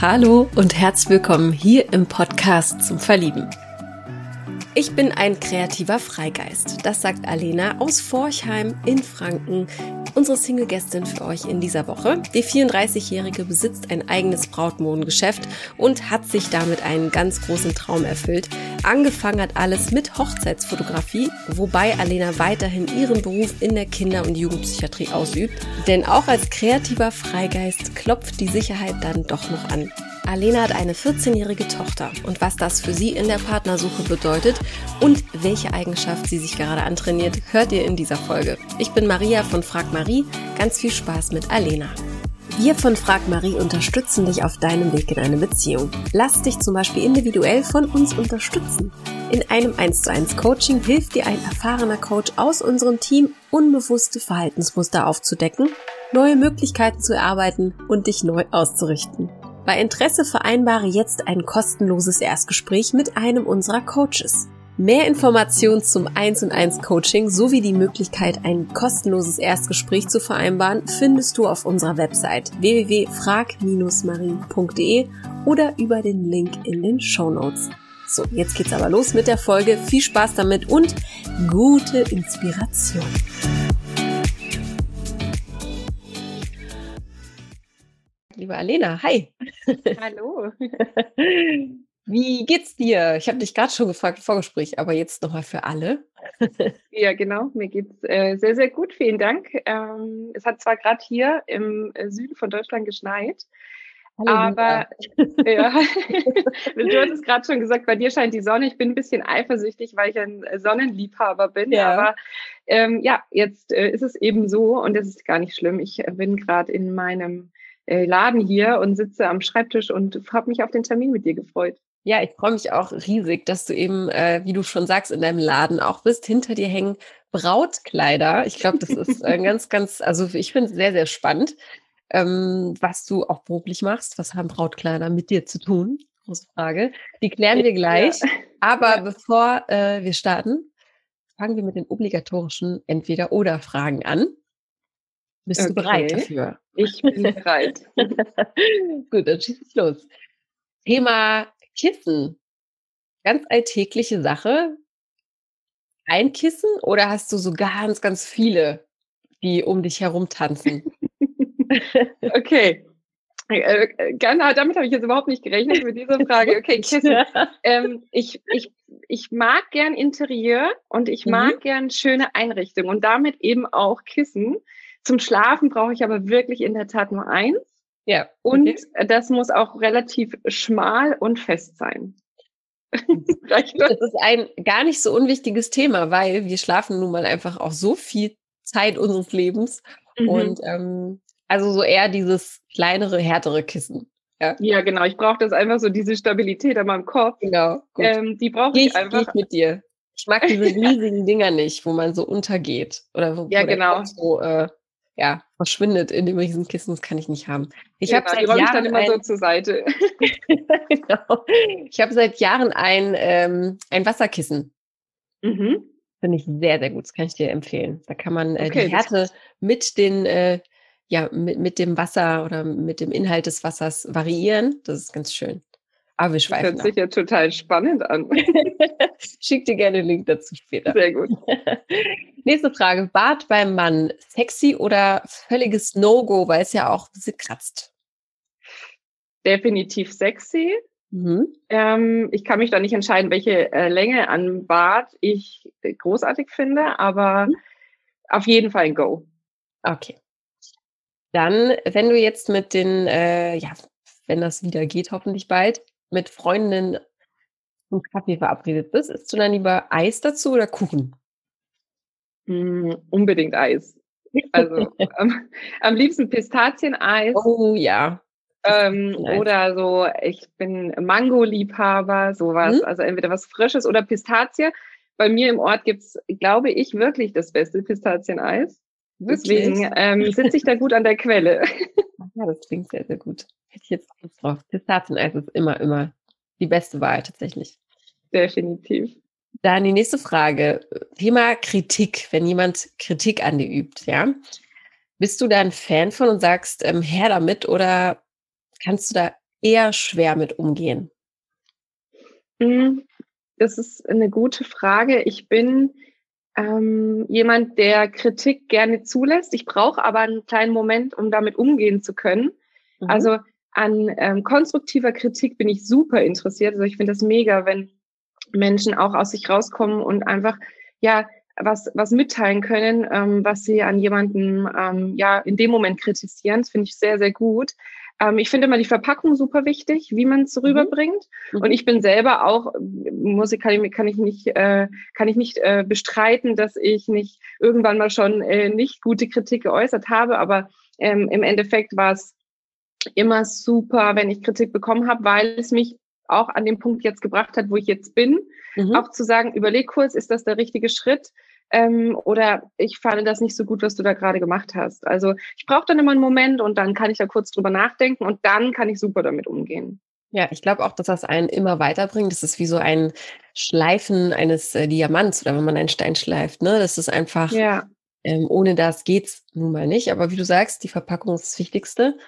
Hallo und herzlich willkommen hier im Podcast zum Verlieben. Ich bin ein kreativer Freigeist. Das sagt Alena aus Forchheim in Franken, unsere Single-Gästin für euch in dieser Woche. Die 34-Jährige besitzt ein eigenes Brautmodengeschäft und hat sich damit einen ganz großen Traum erfüllt. Angefangen hat alles mit Hochzeitsfotografie, wobei Alena weiterhin ihren Beruf in der Kinder- und Jugendpsychiatrie ausübt. Denn auch als kreativer Freigeist klopft die Sicherheit dann doch noch an. Alena hat eine 14-jährige Tochter und was das für sie in der Partnersuche bedeutet und welche Eigenschaft sie sich gerade antrainiert, hört ihr in dieser Folge. Ich bin Maria von Frag Marie. Ganz viel Spaß mit Alena. Wir von Frag Marie unterstützen dich auf deinem Weg in eine Beziehung. Lass dich zum Beispiel individuell von uns unterstützen. In einem 1 zu 1 Coaching hilft dir ein erfahrener Coach aus unserem Team, unbewusste Verhaltensmuster aufzudecken, neue Möglichkeiten zu erarbeiten und dich neu auszurichten. Bei Interesse vereinbare jetzt ein kostenloses Erstgespräch mit einem unserer Coaches. Mehr Informationen zum 1 und 1 Coaching sowie die Möglichkeit, ein kostenloses Erstgespräch zu vereinbaren, findest du auf unserer Website www.frag-marie.de oder über den Link in den Show Notes. So, jetzt geht's aber los mit der Folge. Viel Spaß damit und gute Inspiration. Liebe Alena. Hi. Hallo. Wie geht's dir? Ich habe dich gerade schon gefragt im Vorgespräch, aber jetzt nochmal für alle. ja, genau. Mir geht's äh, sehr, sehr gut. Vielen Dank. Ähm, es hat zwar gerade hier im äh, Süden von Deutschland geschneit, Halleluja. aber ja, du hattest gerade schon gesagt, bei dir scheint die Sonne. Ich bin ein bisschen eifersüchtig, weil ich ein Sonnenliebhaber bin. Ja. Aber ähm, ja, jetzt äh, ist es eben so und es ist gar nicht schlimm. Ich bin gerade in meinem äh, Laden hier und sitze am Schreibtisch und habe mich auf den Termin mit dir gefreut. Ja, ich freue mich auch riesig, dass du eben, äh, wie du schon sagst, in deinem Laden auch bist. Hinter dir hängen Brautkleider. Ich glaube, das ist äh, ganz, ganz, also ich finde es sehr, sehr spannend, ähm, was du auch beruflich machst. Was haben Brautkleider mit dir zu tun? Große Frage. Die klären wir gleich. Ja. Aber ja. bevor äh, wir starten, fangen wir mit den obligatorischen Entweder-Oder-Fragen an. Bist okay. du bereit dafür? Ich bin bereit. Gut, dann schieß ich los. Thema Kissen. Ganz alltägliche Sache. Ein Kissen oder hast du so ganz, ganz viele, die um dich herum tanzen? okay. Genau, damit habe ich jetzt überhaupt nicht gerechnet mit dieser Frage. Okay, Kissen. Ähm, ich, ich, ich mag gern Interieur und ich mag mhm. gern schöne Einrichtungen und damit eben auch Kissen. Zum Schlafen brauche ich aber wirklich in der Tat nur eins. Ja. Und okay. das muss auch relativ schmal und fest sein. das ist ein gar nicht so unwichtiges Thema, weil wir schlafen nun mal einfach auch so viel Zeit unseres Lebens. Mhm. Und ähm, also so eher dieses kleinere, härtere Kissen. Ja, ja genau. Ich brauche das einfach so, diese Stabilität an meinem Kopf. Genau. Ähm, die brauche ich, ich einfach. Geh ich mit dir. Ich mag diese riesigen Dinger nicht, wo man so untergeht. Oder wo, ja, genau. so äh, ja, verschwindet in dem Riesenkissen, das kann ich nicht haben. Ich ja, habe seit Jahren dann immer ein, so zur Seite. genau. Ich habe seit Jahren ein, ähm, ein Wasserkissen. Mhm. Finde ich sehr, sehr gut. Das kann ich dir empfehlen. Da kann man äh, okay, die Härte mit den, äh, ja, mit, mit dem Wasser oder mit dem Inhalt des Wassers variieren. Das ist ganz schön. Aber wir schweifen. Das hört sich ja total spannend an. Schick dir gerne den Link dazu später. Sehr gut. Nächste Frage. Bart beim Mann. Sexy oder völliges No-Go, weil es ja auch ein bisschen kratzt? Definitiv sexy. Mhm. Ähm, ich kann mich da nicht entscheiden, welche äh, Länge an Bart ich großartig finde, aber mhm. auf jeden Fall ein Go. Okay. Dann, wenn du jetzt mit den, äh, ja, wenn das wieder geht, hoffentlich bald, mit Freundinnen zum Kaffee verabredet bist, isst du dann lieber Eis dazu oder Kuchen? Mm, unbedingt Eis. Also am, am, liebsten Pistazieneis. Oh ja. Ähm, oder so, ich bin Mango-Liebhaber, sowas. Hm? Also entweder was Frisches oder Pistazie. Bei mir im Ort gibt's, glaube ich, wirklich das beste Pistazieneis. Deswegen ähm, sitze ich da gut an der Quelle. Ja, das klingt sehr, sehr gut. Hätte ich jetzt Lust drauf. Pistazieneis ist immer, immer die beste Wahl tatsächlich. Definitiv. Dann die nächste Frage. Thema Kritik, wenn jemand Kritik an dir übt, ja. Bist du da ein Fan von und sagst, ähm, her damit oder kannst du da eher schwer mit umgehen? Hm, das ist eine gute Frage. Ich bin ähm, jemand, der Kritik gerne zulässt. Ich brauche aber einen kleinen Moment, um damit umgehen zu können. Mhm. Also an ähm, konstruktiver Kritik bin ich super interessiert. Also ich finde das mega, wenn Menschen auch aus sich rauskommen und einfach ja was was mitteilen können, ähm, was sie an jemanden ähm, ja in dem Moment kritisieren. Das finde ich sehr sehr gut. Ähm, ich finde immer die Verpackung super wichtig, wie man es mhm. rüberbringt. Mhm. Und ich bin selber auch, muss ich, kann ich, kann ich nicht, äh, kann ich nicht äh, bestreiten, dass ich nicht irgendwann mal schon äh, nicht gute Kritik geäußert habe. Aber ähm, im Endeffekt war es immer super, wenn ich Kritik bekommen habe, weil es mich auch an den Punkt jetzt gebracht hat, wo ich jetzt bin. Mhm. Auch zu sagen, überleg kurz, ist das der richtige Schritt? Ähm, oder ich fand das nicht so gut, was du da gerade gemacht hast. Also ich brauche dann immer einen Moment und dann kann ich da kurz drüber nachdenken und dann kann ich super damit umgehen. Ja, ich glaube auch, dass das einen immer weiterbringt. Das ist wie so ein Schleifen eines äh, Diamants oder wenn man einen Stein schleift. Ne? Das ist einfach, ja. ähm, ohne das geht's nun mal nicht. Aber wie du sagst, die Verpackung ist das Wichtigste.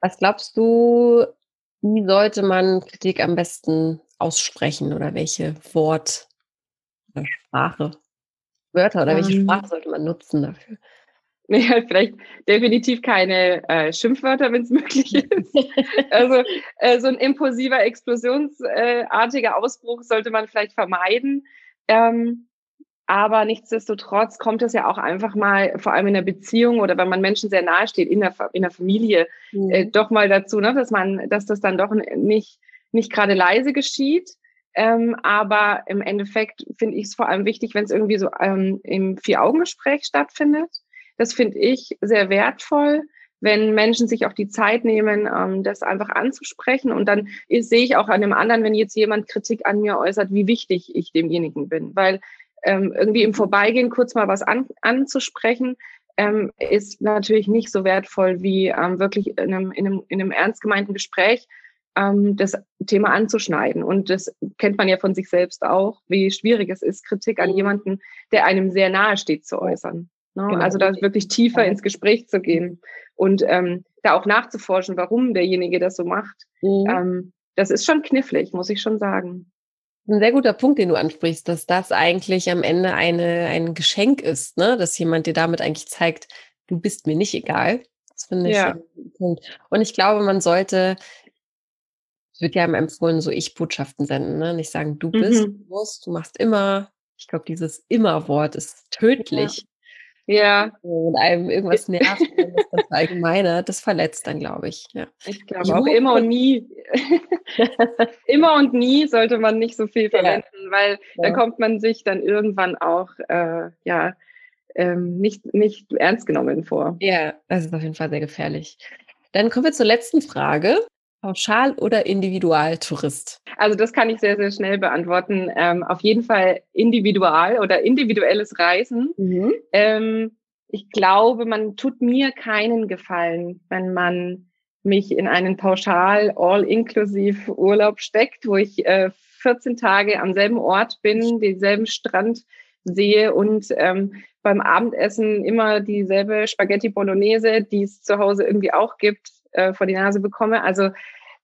Was glaubst du, wie sollte man Kritik am besten aussprechen oder welche Wort oder Sprache Wörter oder welche ähm, Sprache sollte man nutzen dafür? Ja, vielleicht definitiv keine äh, Schimpfwörter, wenn es möglich ist. also äh, so ein impulsiver, explosionsartiger Ausbruch sollte man vielleicht vermeiden. Ähm, aber nichtsdestotrotz kommt es ja auch einfach mal, vor allem in der Beziehung oder wenn man Menschen sehr nahe steht, in der, in der Familie, mhm. äh, doch mal dazu, ne, dass man, dass das dann doch nicht, nicht gerade leise geschieht. Ähm, aber im Endeffekt finde ich es vor allem wichtig, wenn es irgendwie so ähm, im Vier-Augen-Gespräch stattfindet. Das finde ich sehr wertvoll, wenn Menschen sich auch die Zeit nehmen, ähm, das einfach anzusprechen. Und dann sehe ich auch an dem anderen, wenn jetzt jemand Kritik an mir äußert, wie wichtig ich demjenigen bin. Weil ähm, irgendwie im Vorbeigehen kurz mal was an, anzusprechen, ähm, ist natürlich nicht so wertvoll wie ähm, wirklich in einem, in, einem, in einem ernst gemeinten Gespräch ähm, das Thema anzuschneiden. Und das kennt man ja von sich selbst auch, wie schwierig es ist, Kritik an mhm. jemanden, der einem sehr nahe steht, zu äußern. Ne? Genau. Also da wirklich tiefer ins Gespräch zu gehen und ähm, da auch nachzuforschen, warum derjenige das so macht. Mhm. Ähm, das ist schon knifflig, muss ich schon sagen. Ein sehr guter Punkt, den du ansprichst, dass das eigentlich am Ende eine, ein Geschenk ist, ne? dass jemand dir damit eigentlich zeigt, du bist mir nicht egal. Das finde ich ja. ein Punkt. Und ich glaube, man sollte wird ja empfohlen, so Ich-Botschaften senden, ne? Nicht sagen, du bist, mhm. du musst, du machst immer. Ich glaube, dieses Immer-Wort ist tödlich. Ja. ja. Und einem irgendwas nervt, das, das allgemeine, das verletzt dann, glaube ich. Ja. Ich glaube auch immer und nie. immer und nie sollte man nicht so viel verwenden, ja. weil da kommt man sich dann irgendwann auch, äh, ja, ähm, nicht, nicht ernst genommen vor. Ja, das ist auf jeden Fall sehr gefährlich. Dann kommen wir zur letzten Frage. Pauschal- oder Individualtourist? Also das kann ich sehr, sehr schnell beantworten. Ähm, auf jeden Fall individual oder individuelles Reisen. Mhm. Ähm, ich glaube, man tut mir keinen Gefallen, wenn man mich in einen pauschal all-inklusiv Urlaub steckt, wo ich äh, 14 Tage am selben Ort bin, denselben Strand sehe und ähm, beim Abendessen immer dieselbe Spaghetti Bolognese, die es zu Hause irgendwie auch gibt, äh, vor die Nase bekomme. Also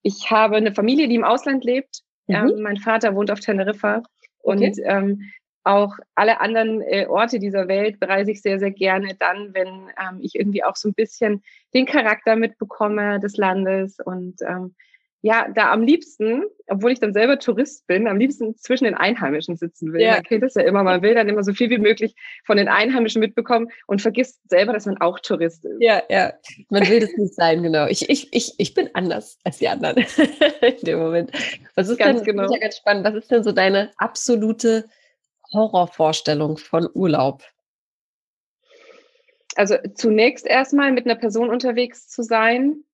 ich habe eine Familie, die im Ausland lebt. Mhm. Ähm, mein Vater wohnt auf Teneriffa und okay. ähm, auch alle anderen äh, Orte dieser Welt bereise ich sehr, sehr gerne dann, wenn ähm, ich irgendwie auch so ein bisschen den Charakter mitbekomme des Landes und ähm, ja, da am liebsten, obwohl ich dann selber Tourist bin, am liebsten zwischen den Einheimischen sitzen will. Ja. Man kennt das ja immer, man will dann immer so viel wie möglich von den Einheimischen mitbekommen und vergisst selber, dass man auch Tourist ist. Ja, ja. Man will das nicht sein, genau. Ich, ich, ich, ich bin anders als die anderen in dem Moment. Was ist ganz denn, genau. ja ganz spannend, was ist denn so deine absolute Horrorvorstellung von Urlaub? Also zunächst erstmal mit einer Person unterwegs zu sein,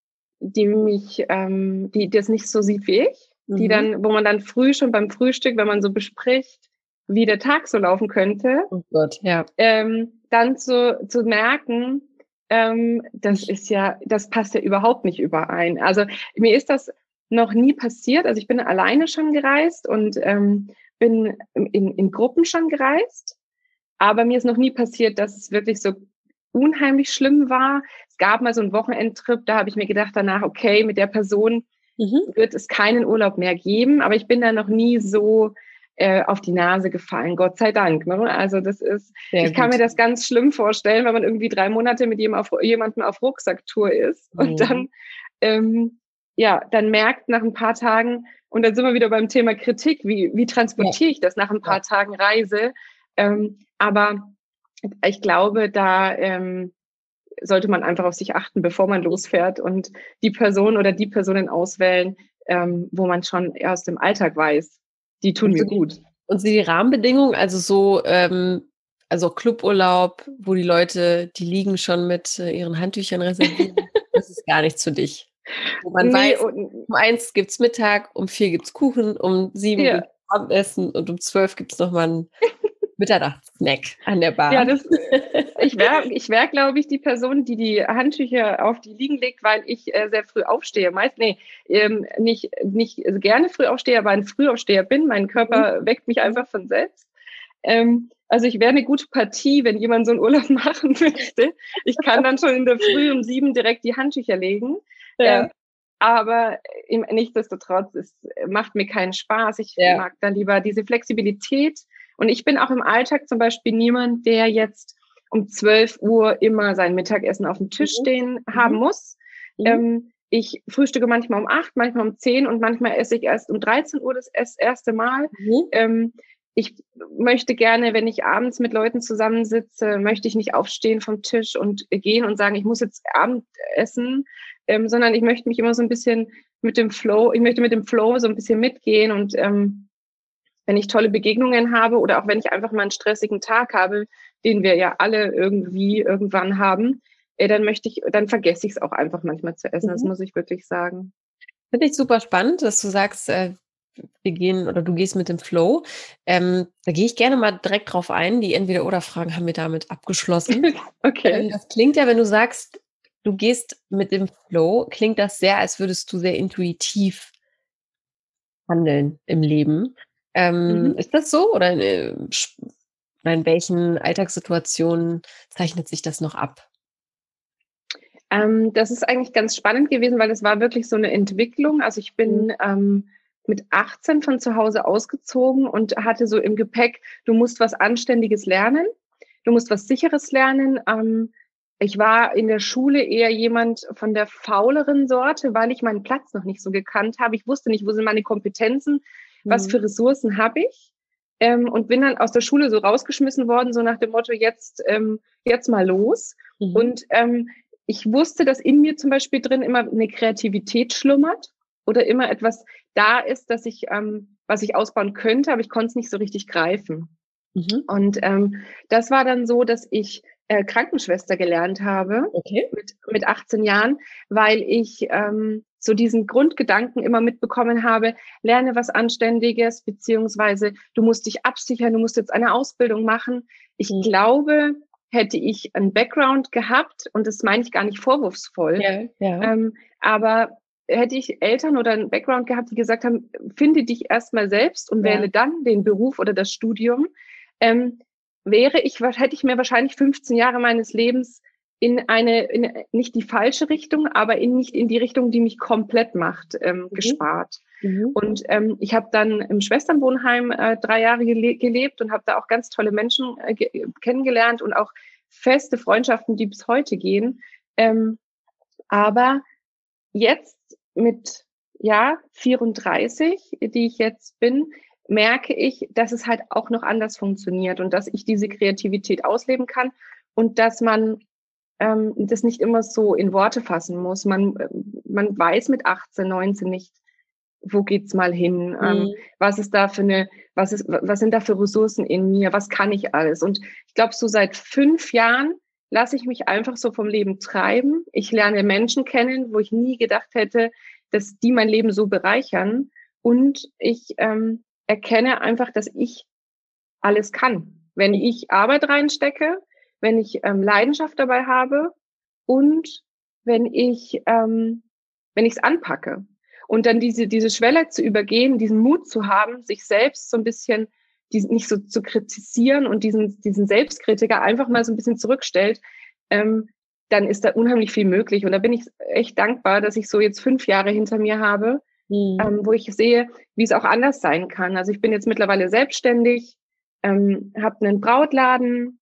die mich, ähm, die das nicht so sieht wie ich, mhm. die dann, wo man dann früh schon beim Frühstück, wenn man so bespricht, wie der Tag so laufen könnte, oh Gott, ja. ähm, dann zu, zu merken, ähm, das ist ja, das passt ja überhaupt nicht überein. Also mir ist das noch nie passiert. Also ich bin alleine schon gereist und ähm, bin in, in Gruppen schon gereist. Aber mir ist noch nie passiert, dass es wirklich so unheimlich schlimm war. Es gab mal so einen Wochenendtrip, da habe ich mir gedacht danach, okay, mit der Person mhm. wird es keinen Urlaub mehr geben. Aber ich bin da noch nie so äh, auf die Nase gefallen, Gott sei Dank. Ne? Also das ist, Sehr ich kann mir das ganz schlimm vorstellen, wenn man irgendwie drei Monate mit jemandem auf, jemandem auf Rucksacktour ist mhm. und dann, ähm, ja, dann merkt nach ein paar Tagen, und dann sind wir wieder beim Thema Kritik, wie, wie transportiere ja. ich das nach ein paar ja. Tagen Reise? Ähm, aber ich glaube, da ähm, sollte man einfach auf sich achten, bevor man losfährt und die Person oder die Personen auswählen, ähm, wo man schon aus dem Alltag weiß, die tun mir gut. Und sind die Rahmenbedingungen, also so, ähm, also Cluburlaub, wo die Leute, die liegen schon mit äh, ihren Handtüchern reserviert, das ist gar nichts für dich. Wo man nee, weiß, um eins gibt es Mittag, um vier gibt es Kuchen, um sieben ja. gibt's Abendessen und um zwölf gibt es nochmal ein Mitternachtssnack an der Bar. Ja, das, ich wäre, ich wär, glaube ich, die Person, die die Handtücher auf die liegen legt, weil ich äh, sehr früh aufstehe. Meist, nee, ähm, nicht, nicht gerne früh aufstehe, aber ein Frühaufsteher bin. Mein Körper mhm. weckt mich einfach von selbst. Ähm, also ich wäre eine gute Partie, wenn jemand so einen Urlaub machen möchte. Ich kann dann schon in der Früh um sieben direkt die Handtücher legen. Ja. Äh, aber nichtsdestotrotz, es macht mir keinen Spaß. Ich ja. mag da lieber diese Flexibilität und ich bin auch im Alltag zum Beispiel niemand, der jetzt um 12 Uhr immer sein Mittagessen auf dem Tisch mhm. stehen mhm. haben muss. Mhm. Ähm, ich frühstücke manchmal um 8, manchmal um 10 und manchmal esse ich erst um 13 Uhr das erste Mal. Mhm. Ähm, ich möchte gerne, wenn ich abends mit Leuten zusammensitze, möchte ich nicht aufstehen vom Tisch und gehen und sagen, ich muss jetzt Abend essen, ähm, sondern ich möchte mich immer so ein bisschen mit dem Flow, ich möchte mit dem Flow so ein bisschen mitgehen und ähm, wenn ich tolle Begegnungen habe oder auch wenn ich einfach mal einen stressigen Tag habe, den wir ja alle irgendwie irgendwann haben, äh, dann möchte ich, dann vergesse ich es auch einfach manchmal zu essen. Mhm. Das muss ich wirklich sagen. Finde ich super spannend, dass du sagst, äh, wir gehen oder du gehst mit dem Flow. Ähm, da gehe ich gerne mal direkt drauf ein. Die Entweder-Oder-Fragen haben wir damit abgeschlossen. okay. Ähm, das klingt ja, wenn du sagst, du gehst mit dem Flow, klingt das sehr, als würdest du sehr intuitiv handeln im Leben. Ähm, mhm. Ist das so oder in, in welchen Alltagssituationen zeichnet sich das noch ab? Ähm, das ist eigentlich ganz spannend gewesen, weil es war wirklich so eine Entwicklung. Also ich bin mhm. ähm, mit 18 von zu Hause ausgezogen und hatte so im Gepäck, du musst was Anständiges lernen, du musst was Sicheres lernen. Ähm, ich war in der Schule eher jemand von der fauleren Sorte, weil ich meinen Platz noch nicht so gekannt habe. Ich wusste nicht, wo sind meine Kompetenzen was für mhm. Ressourcen habe ich? Ähm, und bin dann aus der Schule so rausgeschmissen worden, so nach dem Motto, jetzt, ähm, jetzt mal los. Mhm. Und ähm, ich wusste, dass in mir zum Beispiel drin immer eine Kreativität schlummert oder immer etwas da ist, dass ich, ähm, was ich ausbauen könnte, aber ich konnte es nicht so richtig greifen. Mhm. Und ähm, das war dann so, dass ich äh, Krankenschwester gelernt habe okay. mit, mit 18 Jahren, weil ich ähm, so diesen Grundgedanken immer mitbekommen habe, lerne was Anständiges, beziehungsweise du musst dich absichern, du musst jetzt eine Ausbildung machen. Ich mhm. glaube, hätte ich einen Background gehabt, und das meine ich gar nicht vorwurfsvoll, ja, ja. Ähm, aber hätte ich Eltern oder einen Background gehabt, die gesagt haben, finde dich erstmal selbst und ja. wähle dann den Beruf oder das Studium, ähm, wäre ich, hätte ich mir wahrscheinlich 15 Jahre meines Lebens in eine, in, nicht die falsche Richtung, aber in nicht in die Richtung, die mich komplett macht, ähm, mhm. gespart. Mhm. Und ähm, ich habe dann im Schwesternwohnheim äh, drei Jahre gele gelebt und habe da auch ganz tolle Menschen äh, kennengelernt und auch feste Freundschaften, die bis heute gehen. Ähm, aber jetzt mit ja 34, die ich jetzt bin, merke ich, dass es halt auch noch anders funktioniert und dass ich diese Kreativität ausleben kann und dass man ähm, das nicht immer so in Worte fassen muss. Man, man weiß mit 18, 19 nicht, wo geht's mal hin? Ähm, mhm. Ähm, was ist da für eine, was ist, was sind da für Ressourcen in mir? Was kann ich alles? Und ich glaube, so seit fünf Jahren lasse ich mich einfach so vom Leben treiben. Ich lerne Menschen kennen, wo ich nie gedacht hätte, dass die mein Leben so bereichern. Und ich ähm, erkenne einfach, dass ich alles kann. Wenn ich Arbeit reinstecke, wenn ich ähm, Leidenschaft dabei habe und wenn ich ähm, wenn ich es anpacke und dann diese diese Schwelle zu übergehen, diesen Mut zu haben, sich selbst so ein bisschen diesen, nicht so zu kritisieren und diesen diesen Selbstkritiker einfach mal so ein bisschen zurückstellt, ähm, dann ist da unheimlich viel möglich. Und da bin ich echt dankbar, dass ich so jetzt fünf Jahre hinter mir habe, mhm. ähm, wo ich sehe, wie es auch anders sein kann. Also ich bin jetzt mittlerweile selbstständig, ähm, habe einen Brautladen,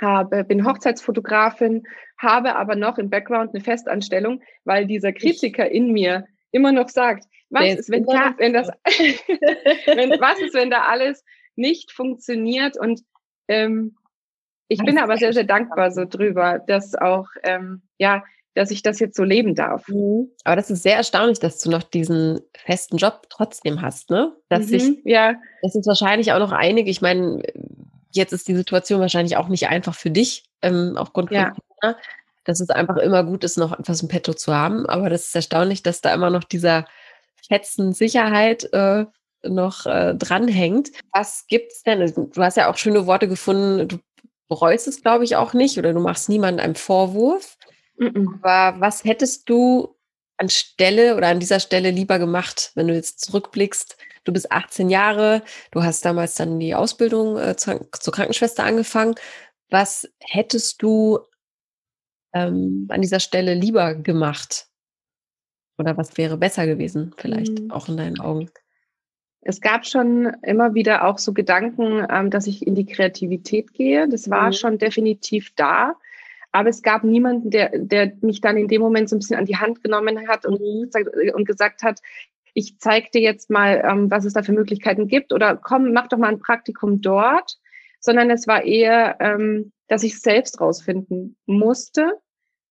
habe, bin Hochzeitsfotografin, habe aber noch im Background eine Festanstellung, weil dieser Kritiker in mir immer noch sagt, was ist, wenn, da, wenn das, wenn, was ist, wenn da alles nicht funktioniert und ähm, ich bin aber sehr, sehr dankbar so drüber, dass auch, ähm, ja, dass ich das jetzt so leben darf. Mhm. Aber das ist sehr erstaunlich, dass du noch diesen festen Job trotzdem hast, ne? Dass mhm, ich, ja. Das ist wahrscheinlich auch noch einige, ich meine, jetzt ist die Situation wahrscheinlich auch nicht einfach für dich, ähm, aufgrund ja. von Corona, dass es einfach immer gut ist, noch etwas im Petto zu haben. Aber das ist erstaunlich, dass da immer noch dieser Fetzen Sicherheit äh, noch äh, dranhängt. Was gibt's denn? Du hast ja auch schöne Worte gefunden. Du bereust es, glaube ich, auch nicht oder du machst niemandem einen Vorwurf. Mm -mm. Aber was hättest du anstelle oder an dieser Stelle lieber gemacht, wenn du jetzt zurückblickst? Du bist 18 Jahre, du hast damals dann die Ausbildung äh, zur, zur Krankenschwester angefangen. Was hättest du ähm, an dieser Stelle lieber gemacht? Oder was wäre besser gewesen, vielleicht mm. auch in deinen Augen? Es gab schon immer wieder auch so Gedanken, ähm, dass ich in die Kreativität gehe. Das war mhm. schon definitiv da. Aber es gab niemanden, der, der mich dann in dem Moment so ein bisschen an die Hand genommen hat und, mhm. und gesagt hat, ich zeig dir jetzt mal, ähm, was es da für Möglichkeiten gibt oder komm, mach doch mal ein Praktikum dort, sondern es war eher, ähm, dass ich selbst rausfinden musste.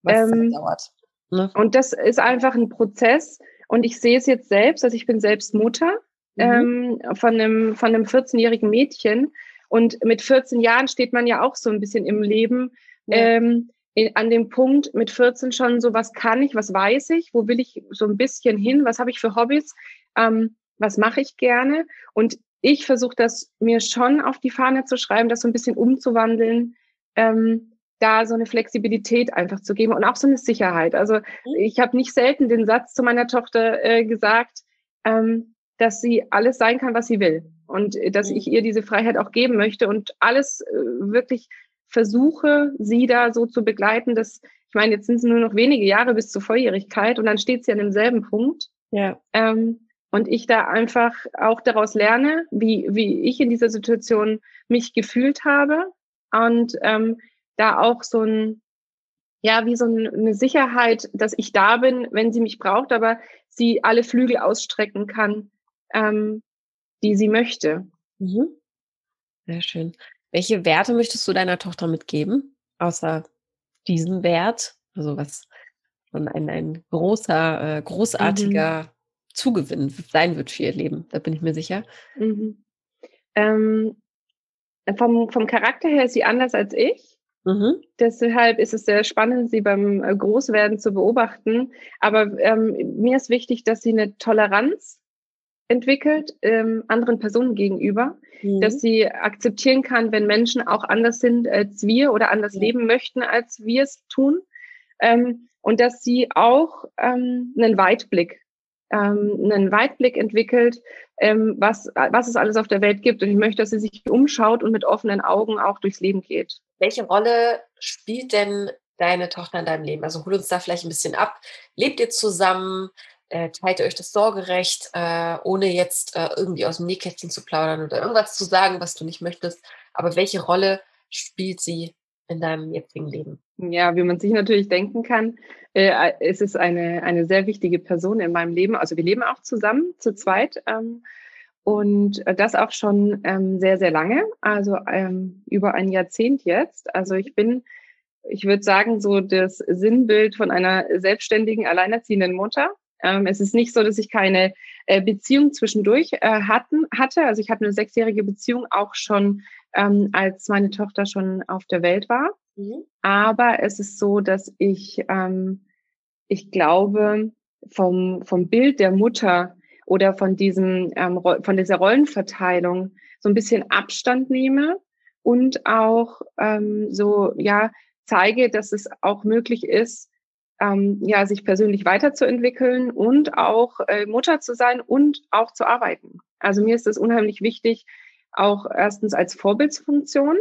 Was ähm, dauert. Ne? Und das ist einfach ein Prozess und ich sehe es jetzt selbst, also ich bin selbst Mutter mhm. ähm, von einem, von einem 14-jährigen Mädchen. Und mit 14 Jahren steht man ja auch so ein bisschen im Leben ja. ähm, in, an dem Punkt mit 14 schon so, was kann ich, was weiß ich, wo will ich so ein bisschen hin, was habe ich für Hobbys, ähm, was mache ich gerne. Und ich versuche das mir schon auf die Fahne zu schreiben, das so ein bisschen umzuwandeln, ähm, da so eine Flexibilität einfach zu geben und auch so eine Sicherheit. Also mhm. ich habe nicht selten den Satz zu meiner Tochter äh, gesagt, ähm, dass sie alles sein kann, was sie will. Und äh, dass mhm. ich ihr diese Freiheit auch geben möchte und alles äh, wirklich versuche, sie da so zu begleiten, dass, ich meine, jetzt sind es nur noch wenige Jahre bis zur Volljährigkeit und dann steht sie an demselben Punkt. Ja. Ähm, und ich da einfach auch daraus lerne, wie, wie ich in dieser Situation mich gefühlt habe und ähm, da auch so ein, ja, wie so eine Sicherheit, dass ich da bin, wenn sie mich braucht, aber sie alle Flügel ausstrecken kann, ähm, die sie möchte. Mhm. Sehr schön. Welche Werte möchtest du deiner Tochter mitgeben, außer diesem Wert? Also was schon ein, ein großer, äh, großartiger mhm. Zugewinn sein wird für ihr Leben, da bin ich mir sicher. Mhm. Ähm, vom, vom Charakter her ist sie anders als ich. Mhm. Deshalb ist es sehr spannend, sie beim äh, Großwerden zu beobachten. Aber ähm, mir ist wichtig, dass sie eine Toleranz entwickelt ähm, anderen Personen gegenüber, mhm. dass sie akzeptieren kann, wenn Menschen auch anders sind als wir oder anders ja. leben möchten, als wir es tun. Ähm, und dass sie auch ähm, einen Weitblick, ähm, einen Weitblick entwickelt, ähm, was, was es alles auf der Welt gibt. Und ich möchte, dass sie sich umschaut und mit offenen Augen auch durchs Leben geht. Welche Rolle spielt denn deine Tochter in deinem Leben? Also hol uns da vielleicht ein bisschen ab. Lebt ihr zusammen? Äh, teilt ihr euch das sorgerecht, äh, ohne jetzt äh, irgendwie aus dem Nähkästchen zu plaudern oder irgendwas zu sagen, was du nicht möchtest. Aber welche Rolle spielt sie in deinem jetzigen Leben? Ja, wie man sich natürlich denken kann, äh, es ist eine, eine sehr wichtige Person in meinem Leben. Also wir leben auch zusammen, zu zweit. Ähm, und das auch schon ähm, sehr, sehr lange, also ähm, über ein Jahrzehnt jetzt. Also ich bin, ich würde sagen, so das Sinnbild von einer selbstständigen, alleinerziehenden Mutter. Ähm, es ist nicht so, dass ich keine äh, Beziehung zwischendurch äh, hatten, hatte. Also ich hatte eine sechsjährige Beziehung auch schon, ähm, als meine Tochter schon auf der Welt war. Mhm. Aber es ist so, dass ich, ähm, ich glaube, vom, vom Bild der Mutter oder von diesem, ähm, von dieser Rollenverteilung so ein bisschen Abstand nehme und auch ähm, so, ja, zeige, dass es auch möglich ist, ähm, ja, sich persönlich weiterzuentwickeln und auch äh, Mutter zu sein und auch zu arbeiten. Also mir ist es unheimlich wichtig, auch erstens als Vorbildsfunktion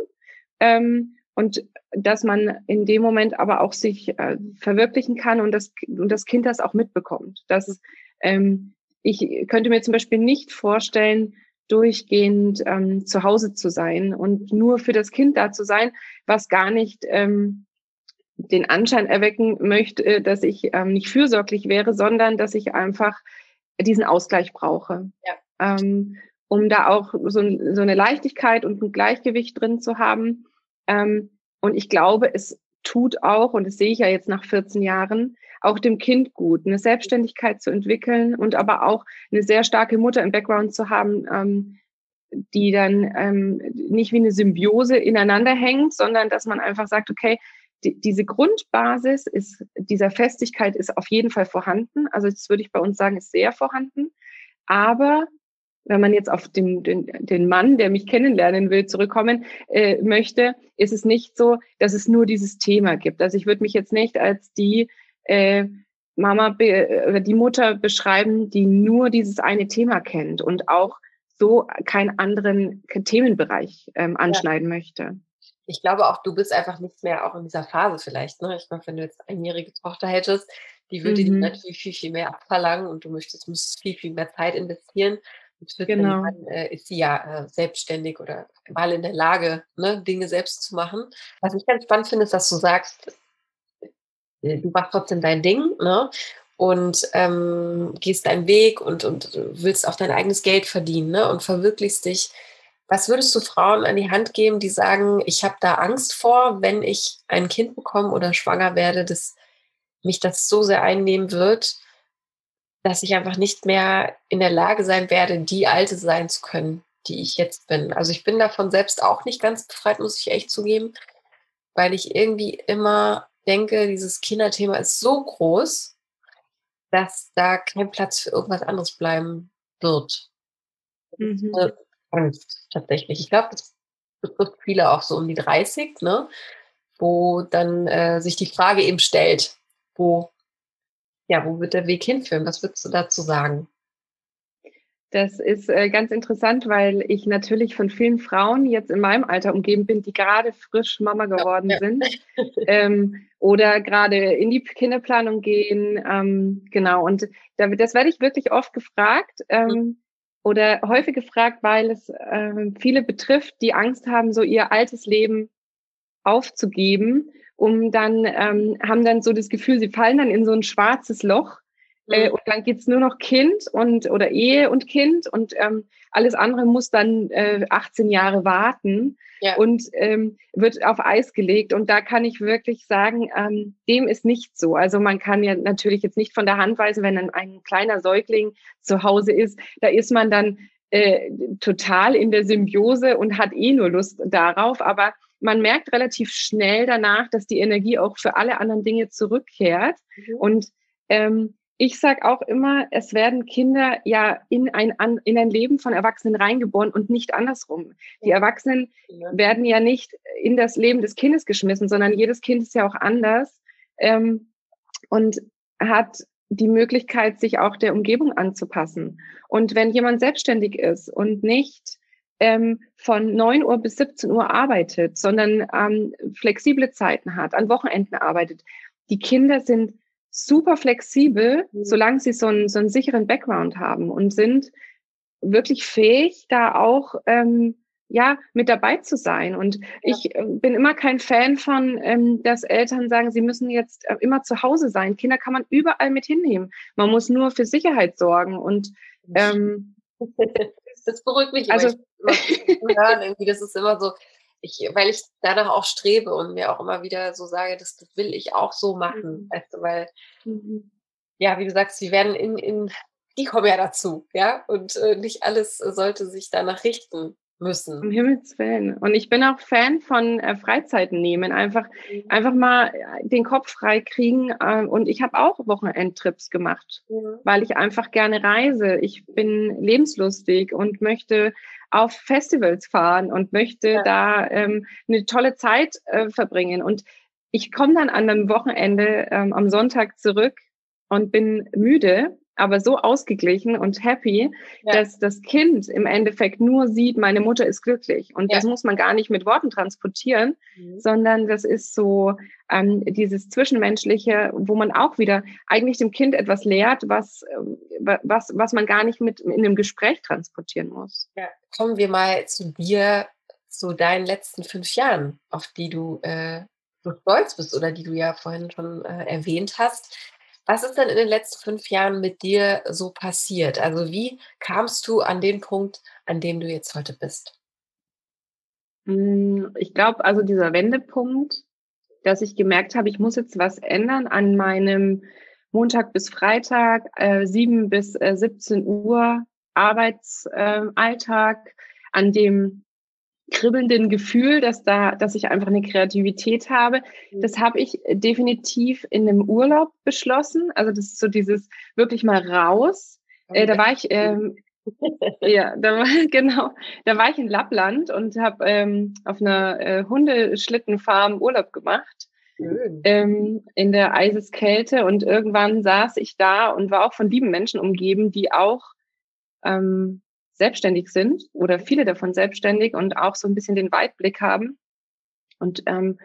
ähm, und dass man in dem Moment aber auch sich äh, verwirklichen kann und das, und das Kind das auch mitbekommt. Dass, ähm, ich könnte mir zum Beispiel nicht vorstellen, durchgehend ähm, zu Hause zu sein und nur für das Kind da zu sein, was gar nicht ähm, den Anschein erwecken möchte, äh, dass ich ähm, nicht fürsorglich wäre, sondern dass ich einfach diesen Ausgleich brauche. Ja. Ähm, um da auch so, so, eine Leichtigkeit und ein Gleichgewicht drin zu haben. Ähm, und ich glaube, es tut auch, und das sehe ich ja jetzt nach 14 Jahren, auch dem Kind gut, eine Selbstständigkeit zu entwickeln und aber auch eine sehr starke Mutter im Background zu haben, ähm, die dann ähm, nicht wie eine Symbiose ineinander hängt, sondern dass man einfach sagt, okay, die, diese Grundbasis ist, dieser Festigkeit ist auf jeden Fall vorhanden. Also das würde ich bei uns sagen, ist sehr vorhanden. Aber wenn man jetzt auf den, den, den Mann, der mich kennenlernen will, zurückkommen äh, möchte, ist es nicht so, dass es nur dieses Thema gibt. Also ich würde mich jetzt nicht als die äh, Mama oder die Mutter beschreiben, die nur dieses eine Thema kennt und auch so keinen anderen Themenbereich ähm, anschneiden ja. möchte. Ich glaube auch, du bist einfach nicht mehr auch in dieser Phase vielleicht. Ne? Ich meine, wenn du jetzt eine einjährige Tochter hättest, die würde mhm. dir natürlich viel, viel mehr abverlangen und du möchtest, müsstest viel, viel mehr Zeit investieren. Und genau. Mann äh, ist sie ja äh, selbstständig oder mal in der Lage, ne, Dinge selbst zu machen. Was ich ganz spannend finde, ist, dass du sagst, äh, du machst trotzdem dein Ding, ne? Und ähm, gehst deinen Weg und, und willst auch dein eigenes Geld verdienen, ne? Und verwirklichst dich. Was würdest du Frauen an die Hand geben, die sagen, ich habe da Angst vor, wenn ich ein Kind bekomme oder schwanger werde, dass mich das so sehr einnehmen wird, dass ich einfach nicht mehr in der Lage sein werde, die Alte sein zu können, die ich jetzt bin. Also ich bin davon selbst auch nicht ganz befreit, muss ich echt zugeben, weil ich irgendwie immer denke, dieses Kinderthema ist so groß, dass da kein Platz für irgendwas anderes bleiben wird. Mhm. Angst tatsächlich. Ich glaube, das betrifft viele auch so um die 30, ne? wo dann äh, sich die Frage eben stellt, wo ja, wo wird der Weg hinführen? Was würdest du dazu sagen? Das ist äh, ganz interessant, weil ich natürlich von vielen Frauen jetzt in meinem Alter umgeben bin, die gerade frisch Mama geworden ja, sind ähm, oder gerade in die Kinderplanung gehen. Ähm, genau, und da, das werde ich wirklich oft gefragt ähm, mhm. Oder häufig gefragt, weil es äh, viele betrifft, die Angst haben, so ihr altes Leben aufzugeben um dann, ähm, haben dann so das Gefühl, sie fallen dann in so ein schwarzes Loch. Äh, mhm. Und dann geht's nur noch Kind und oder Ehe und Kind und ähm, alles andere muss dann äh, 18 Jahre warten ja. und ähm, wird auf Eis gelegt. Und da kann ich wirklich sagen, ähm, dem ist nicht so. Also man kann ja natürlich jetzt nicht von der Hand weisen, wenn ein, ein kleiner Säugling zu Hause ist, da ist man dann äh, total in der Symbiose und hat eh nur Lust darauf. Aber man merkt relativ schnell danach, dass die Energie auch für alle anderen Dinge zurückkehrt. Mhm. Und ähm, ich sage auch immer, es werden Kinder ja in ein, in ein Leben von Erwachsenen reingeboren und nicht andersrum. Die Erwachsenen werden ja nicht in das Leben des Kindes geschmissen, sondern jedes Kind ist ja auch anders ähm, und hat die Möglichkeit, sich auch der Umgebung anzupassen. Und wenn jemand selbstständig ist und nicht ähm, von 9 Uhr bis 17 Uhr arbeitet, sondern ähm, flexible Zeiten hat, an Wochenenden arbeitet. Die Kinder sind super flexibel, mhm. solange sie so einen, so einen sicheren Background haben und sind wirklich fähig, da auch ähm, ja mit dabei zu sein. Und ja. ich äh, bin immer kein Fan von, ähm, dass Eltern sagen, sie müssen jetzt äh, immer zu Hause sein. Kinder kann man überall mit hinnehmen. Man muss nur für Sicherheit sorgen und ähm, das beruhigt mich also, immer, hören. Irgendwie, das ist immer so, ich, weil ich danach auch strebe und mir auch immer wieder so sage, das, das will ich auch so machen. Mhm. Weißt du, weil, mhm. ja, wie du sagst, wir werden in, in, die kommen ja dazu, ja, und äh, nicht alles sollte sich danach richten müssen. Um Himmels Willen. Und ich bin auch Fan von äh, Freizeiten nehmen, einfach, mhm. einfach mal äh, den Kopf frei kriegen. Äh, und ich habe auch Wochenendtrips gemacht, mhm. weil ich einfach gerne reise. Ich bin lebenslustig und möchte auf Festivals fahren und möchte ja. da ähm, eine tolle Zeit äh, verbringen. Und ich komme dann an einem Wochenende ähm, am Sonntag zurück und bin müde aber so ausgeglichen und happy, ja. dass das Kind im Endeffekt nur sieht, meine Mutter ist glücklich. Und ja. das muss man gar nicht mit Worten transportieren, mhm. sondern das ist so ähm, dieses Zwischenmenschliche, wo man auch wieder eigentlich dem Kind etwas lehrt, was, äh, was, was man gar nicht mit in einem Gespräch transportieren muss. Ja. Kommen wir mal zu dir, zu deinen letzten fünf Jahren, auf die du äh, so stolz bist oder die du ja vorhin schon äh, erwähnt hast. Was ist denn in den letzten fünf Jahren mit dir so passiert? Also wie kamst du an den Punkt, an dem du jetzt heute bist? Hm, ich glaube, also dieser Wendepunkt, dass ich gemerkt habe, ich muss jetzt was ändern an meinem Montag bis Freitag, äh, 7 bis äh, 17 Uhr Arbeitsalltag, äh, an dem kribbelnden Gefühl, dass da, dass ich einfach eine Kreativität habe. Mhm. Das habe ich definitiv in einem Urlaub beschlossen. Also das ist so dieses wirklich mal raus. Äh, da war ich, ähm, ja, da war, genau, da war ich in Lappland und habe ähm, auf einer äh, Hundeschlittenfarm Urlaub gemacht. Ähm, in der Eiseskälte und irgendwann saß ich da und war auch von lieben Menschen umgeben, die auch ähm, selbstständig sind oder viele davon selbstständig und auch so ein bisschen den Weitblick haben und ähm,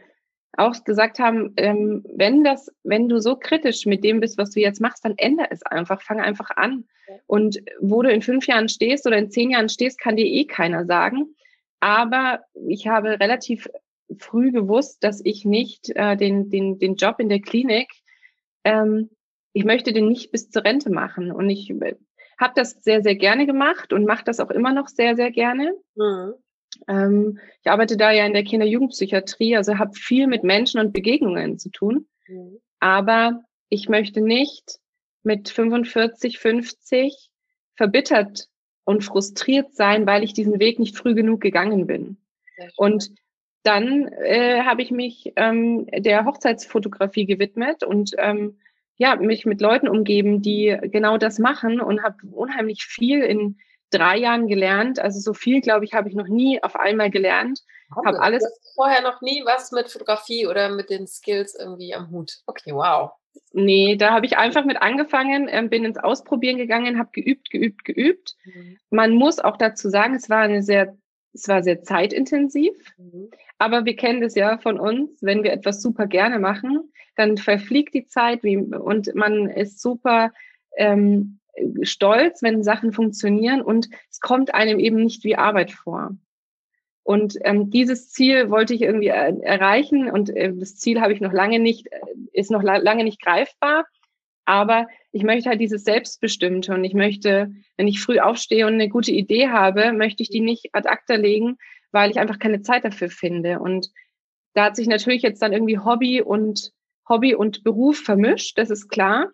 auch gesagt haben, ähm, wenn das, wenn du so kritisch mit dem bist, was du jetzt machst, dann ändere es einfach, fang einfach an. Und wo du in fünf Jahren stehst oder in zehn Jahren stehst, kann dir eh keiner sagen. Aber ich habe relativ früh gewusst, dass ich nicht äh, den, den, den Job in der Klinik, ähm, ich möchte den nicht bis zur Rente machen. Und ich habe das sehr, sehr gerne gemacht und mache das auch immer noch sehr, sehr gerne. Mhm. Ähm, ich arbeite da ja in der Kinder-Jugendpsychiatrie, also habe viel mit Menschen und Begegnungen zu tun. Mhm. Aber ich möchte nicht mit 45, 50 verbittert und frustriert sein, weil ich diesen Weg nicht früh genug gegangen bin. Und dann äh, habe ich mich ähm, der Hochzeitsfotografie gewidmet und ähm, ja, mich mit Leuten umgeben, die genau das machen und habe unheimlich viel in drei Jahren gelernt. Also so viel, glaube ich, habe ich noch nie auf einmal gelernt. Habe alles. vorher noch nie was mit Fotografie oder mit den Skills irgendwie am Hut. Okay, wow. Nee, da habe ich einfach mit angefangen, äh, bin ins Ausprobieren gegangen, habe geübt, geübt, geübt. Mhm. Man muss auch dazu sagen, es war eine sehr, es war sehr zeitintensiv. Mhm. Aber wir kennen das ja von uns, wenn wir etwas super gerne machen, dann verfliegt die Zeit wie, und man ist super ähm, stolz, wenn Sachen funktionieren und es kommt einem eben nicht wie Arbeit vor. Und ähm, dieses Ziel wollte ich irgendwie er erreichen und äh, das Ziel habe ich noch lange nicht, äh, ist noch la lange nicht greifbar. Aber ich möchte halt dieses Selbstbestimmte und ich möchte, wenn ich früh aufstehe und eine gute Idee habe, möchte ich die nicht ad acta legen, weil ich einfach keine Zeit dafür finde. Und da hat sich natürlich jetzt dann irgendwie Hobby und Hobby und Beruf vermischt, das ist klar.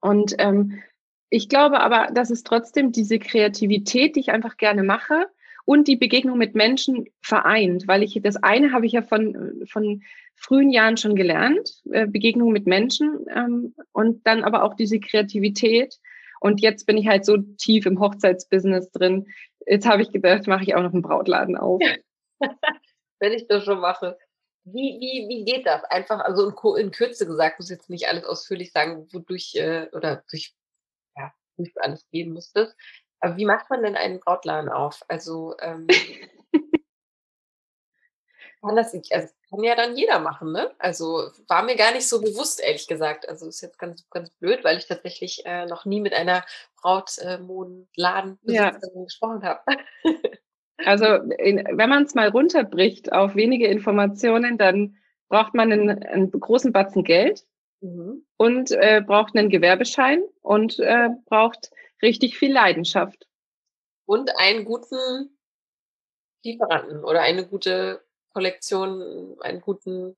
Und ähm, ich glaube aber, dass es trotzdem diese Kreativität, die ich einfach gerne mache, und die Begegnung mit Menschen vereint, weil ich das eine habe ich ja von, von frühen Jahren schon gelernt, äh, Begegnung mit Menschen ähm, und dann aber auch diese Kreativität. Und jetzt bin ich halt so tief im Hochzeitsbusiness drin. Jetzt habe ich gedacht, mache ich auch noch einen Brautladen auf. Wenn ich das schon mache. Wie, wie, wie geht das? Einfach, also in, in Kürze gesagt, muss jetzt nicht alles ausführlich sagen, wodurch äh, oder durch, ja, durch alles gehen müsstest. Aber wie macht man denn einen Brautladen auf? Also, ähm, kann das, also kann ja dann jeder machen, ne? Also war mir gar nicht so bewusst, ehrlich gesagt. Also ist jetzt ganz, ganz blöd, weil ich tatsächlich äh, noch nie mit einer Brautmodenladen äh, ja. gesprochen habe. Also in, wenn man es mal runterbricht auf wenige Informationen, dann braucht man einen, einen großen Batzen Geld mhm. und äh, braucht einen Gewerbeschein und äh, braucht richtig viel Leidenschaft. Und einen guten Lieferanten oder eine gute Kollektion, einen guten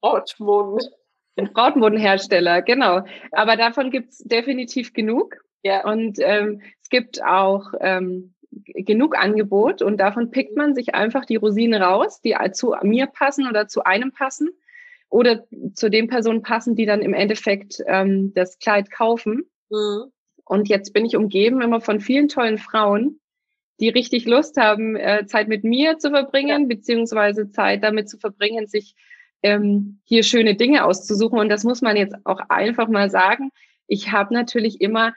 Brautmoden. Ein Brautmodenhersteller, genau. Aber davon gibt's definitiv genug. Ja. Und ähm, es gibt auch ähm, genug Angebot und davon pickt man sich einfach die Rosine raus, die zu mir passen oder zu einem passen oder zu den Personen passen, die dann im Endeffekt ähm, das Kleid kaufen. Mhm. Und jetzt bin ich umgeben immer von vielen tollen Frauen, die richtig Lust haben, äh, Zeit mit mir zu verbringen, ja. beziehungsweise Zeit damit zu verbringen, sich ähm, hier schöne Dinge auszusuchen. Und das muss man jetzt auch einfach mal sagen. ich habe natürlich immer